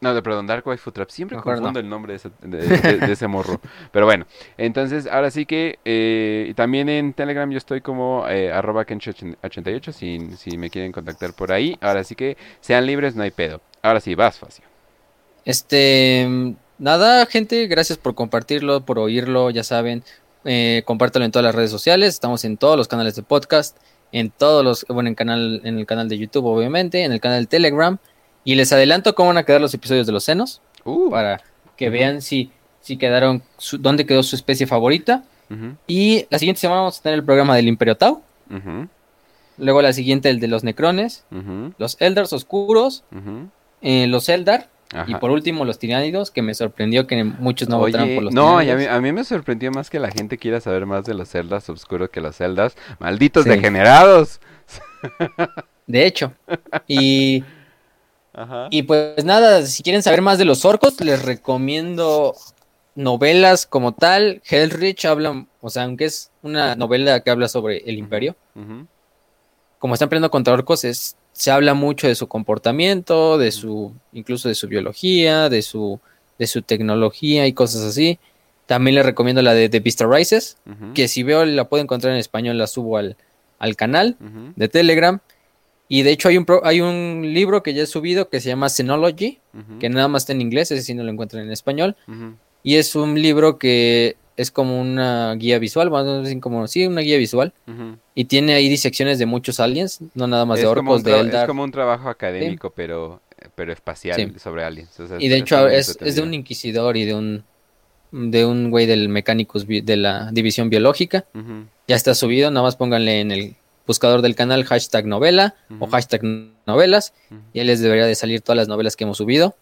No, de perdón, Dark Waifu Trap. Siempre Mejor confundo no. el nombre de ese, de, ese morro. (laughs) Pero bueno, entonces ahora sí que eh, también en Telegram yo estoy como eh, arroba kencho88 si, si me quieren contactar por ahí. Ahora sí que sean libres, no hay pedo. Ahora sí, vas, Facio. este nada, gente, gracias por compartirlo, por oírlo, ya saben, eh, compártelo en todas las redes sociales, estamos en todos los canales de podcast, en todos los, bueno, en canal, en el canal de YouTube, obviamente, en el canal de Telegram, y les adelanto cómo van a quedar los episodios de los senos. Uh, para que vean si, si quedaron, su- dónde quedó su especie favorita. Y la siguiente semana vamos a tener el programa del Imperio Tau. Luego la siguiente, el de los Necrones, los Eldars Oscuros, eh, los Eldar. Y por último, los Tiránidos, que me sorprendió que muchos no Oye, votaron por los no, y a mí, Tiránidos. a mí me sorprendió más que la gente quiera saber más de los celdas oscuros que los celdas. Malditos Sí. degenerados. De hecho. Y, Ajá. y pues nada, si quieren saber más de los orcos, les recomiendo novelas como tal. Hellrich habla, o sea, aunque es una novela que habla sobre el imperio, como están peleando contra orcos, es, se habla mucho de su comportamiento, de su, incluso de su biología, de su, de su tecnología y cosas así. También les recomiendo la de The Beast Rises, que si veo la puedo encontrar en español, la subo al, al canal de Telegram. Y de hecho hay un, pro- hay un libro que ya he subido que se llama Xenology, ujú, que nada más está en inglés, ese sí no lo encuentran en español. Y es un libro que es como una guía visual, más o menos como, sí, una guía visual. Y tiene ahí disecciones de muchos aliens, no nada más es, de orcos, de tra- es Eldar. como un trabajo académico, pero, pero espacial Sí. sobre aliens. O sea, Y de hecho es, es de un inquisidor y de un de un güey del Mechanicus de la división biológica. Ya está subido, nada más pónganle en el buscador del canal hashtag novela o hashtag novelas y ahí les debería de salir todas las novelas que hemos subido.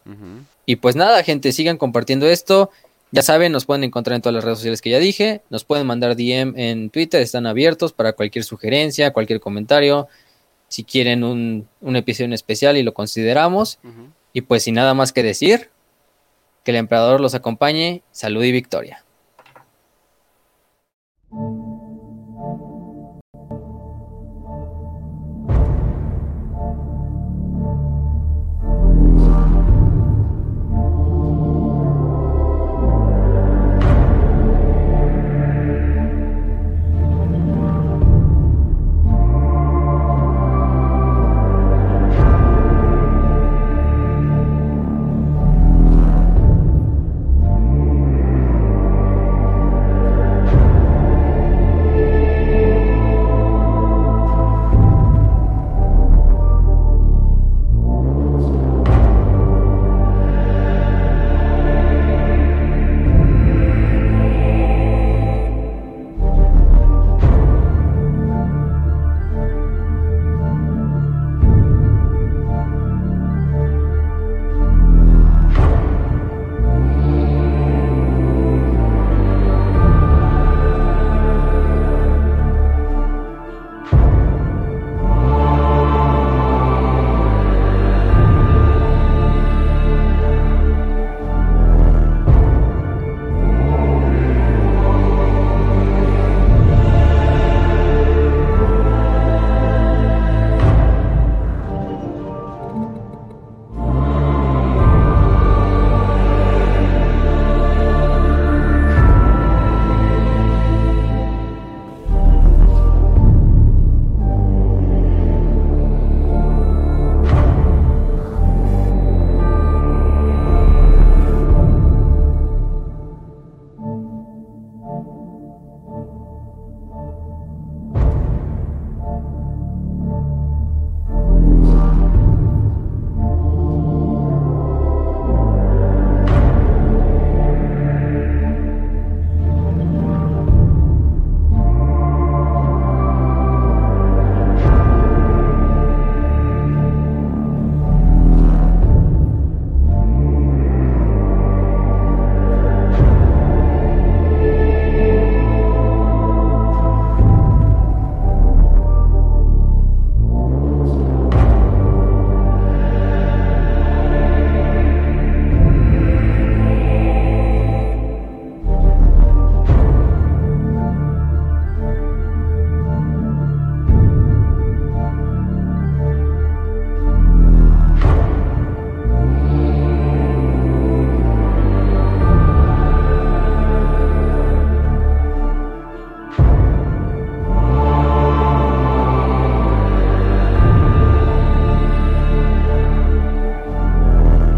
Y pues nada, gente, sigan compartiendo esto. Ya saben, nos pueden encontrar en todas las redes sociales que ya dije. Nos pueden mandar DM en Twitter, están abiertos para cualquier sugerencia, cualquier comentario. Si quieren un, un episodio en especial y lo consideramos. Y pues sin nada más que decir, que el emperador los acompañe. Salud y victoria.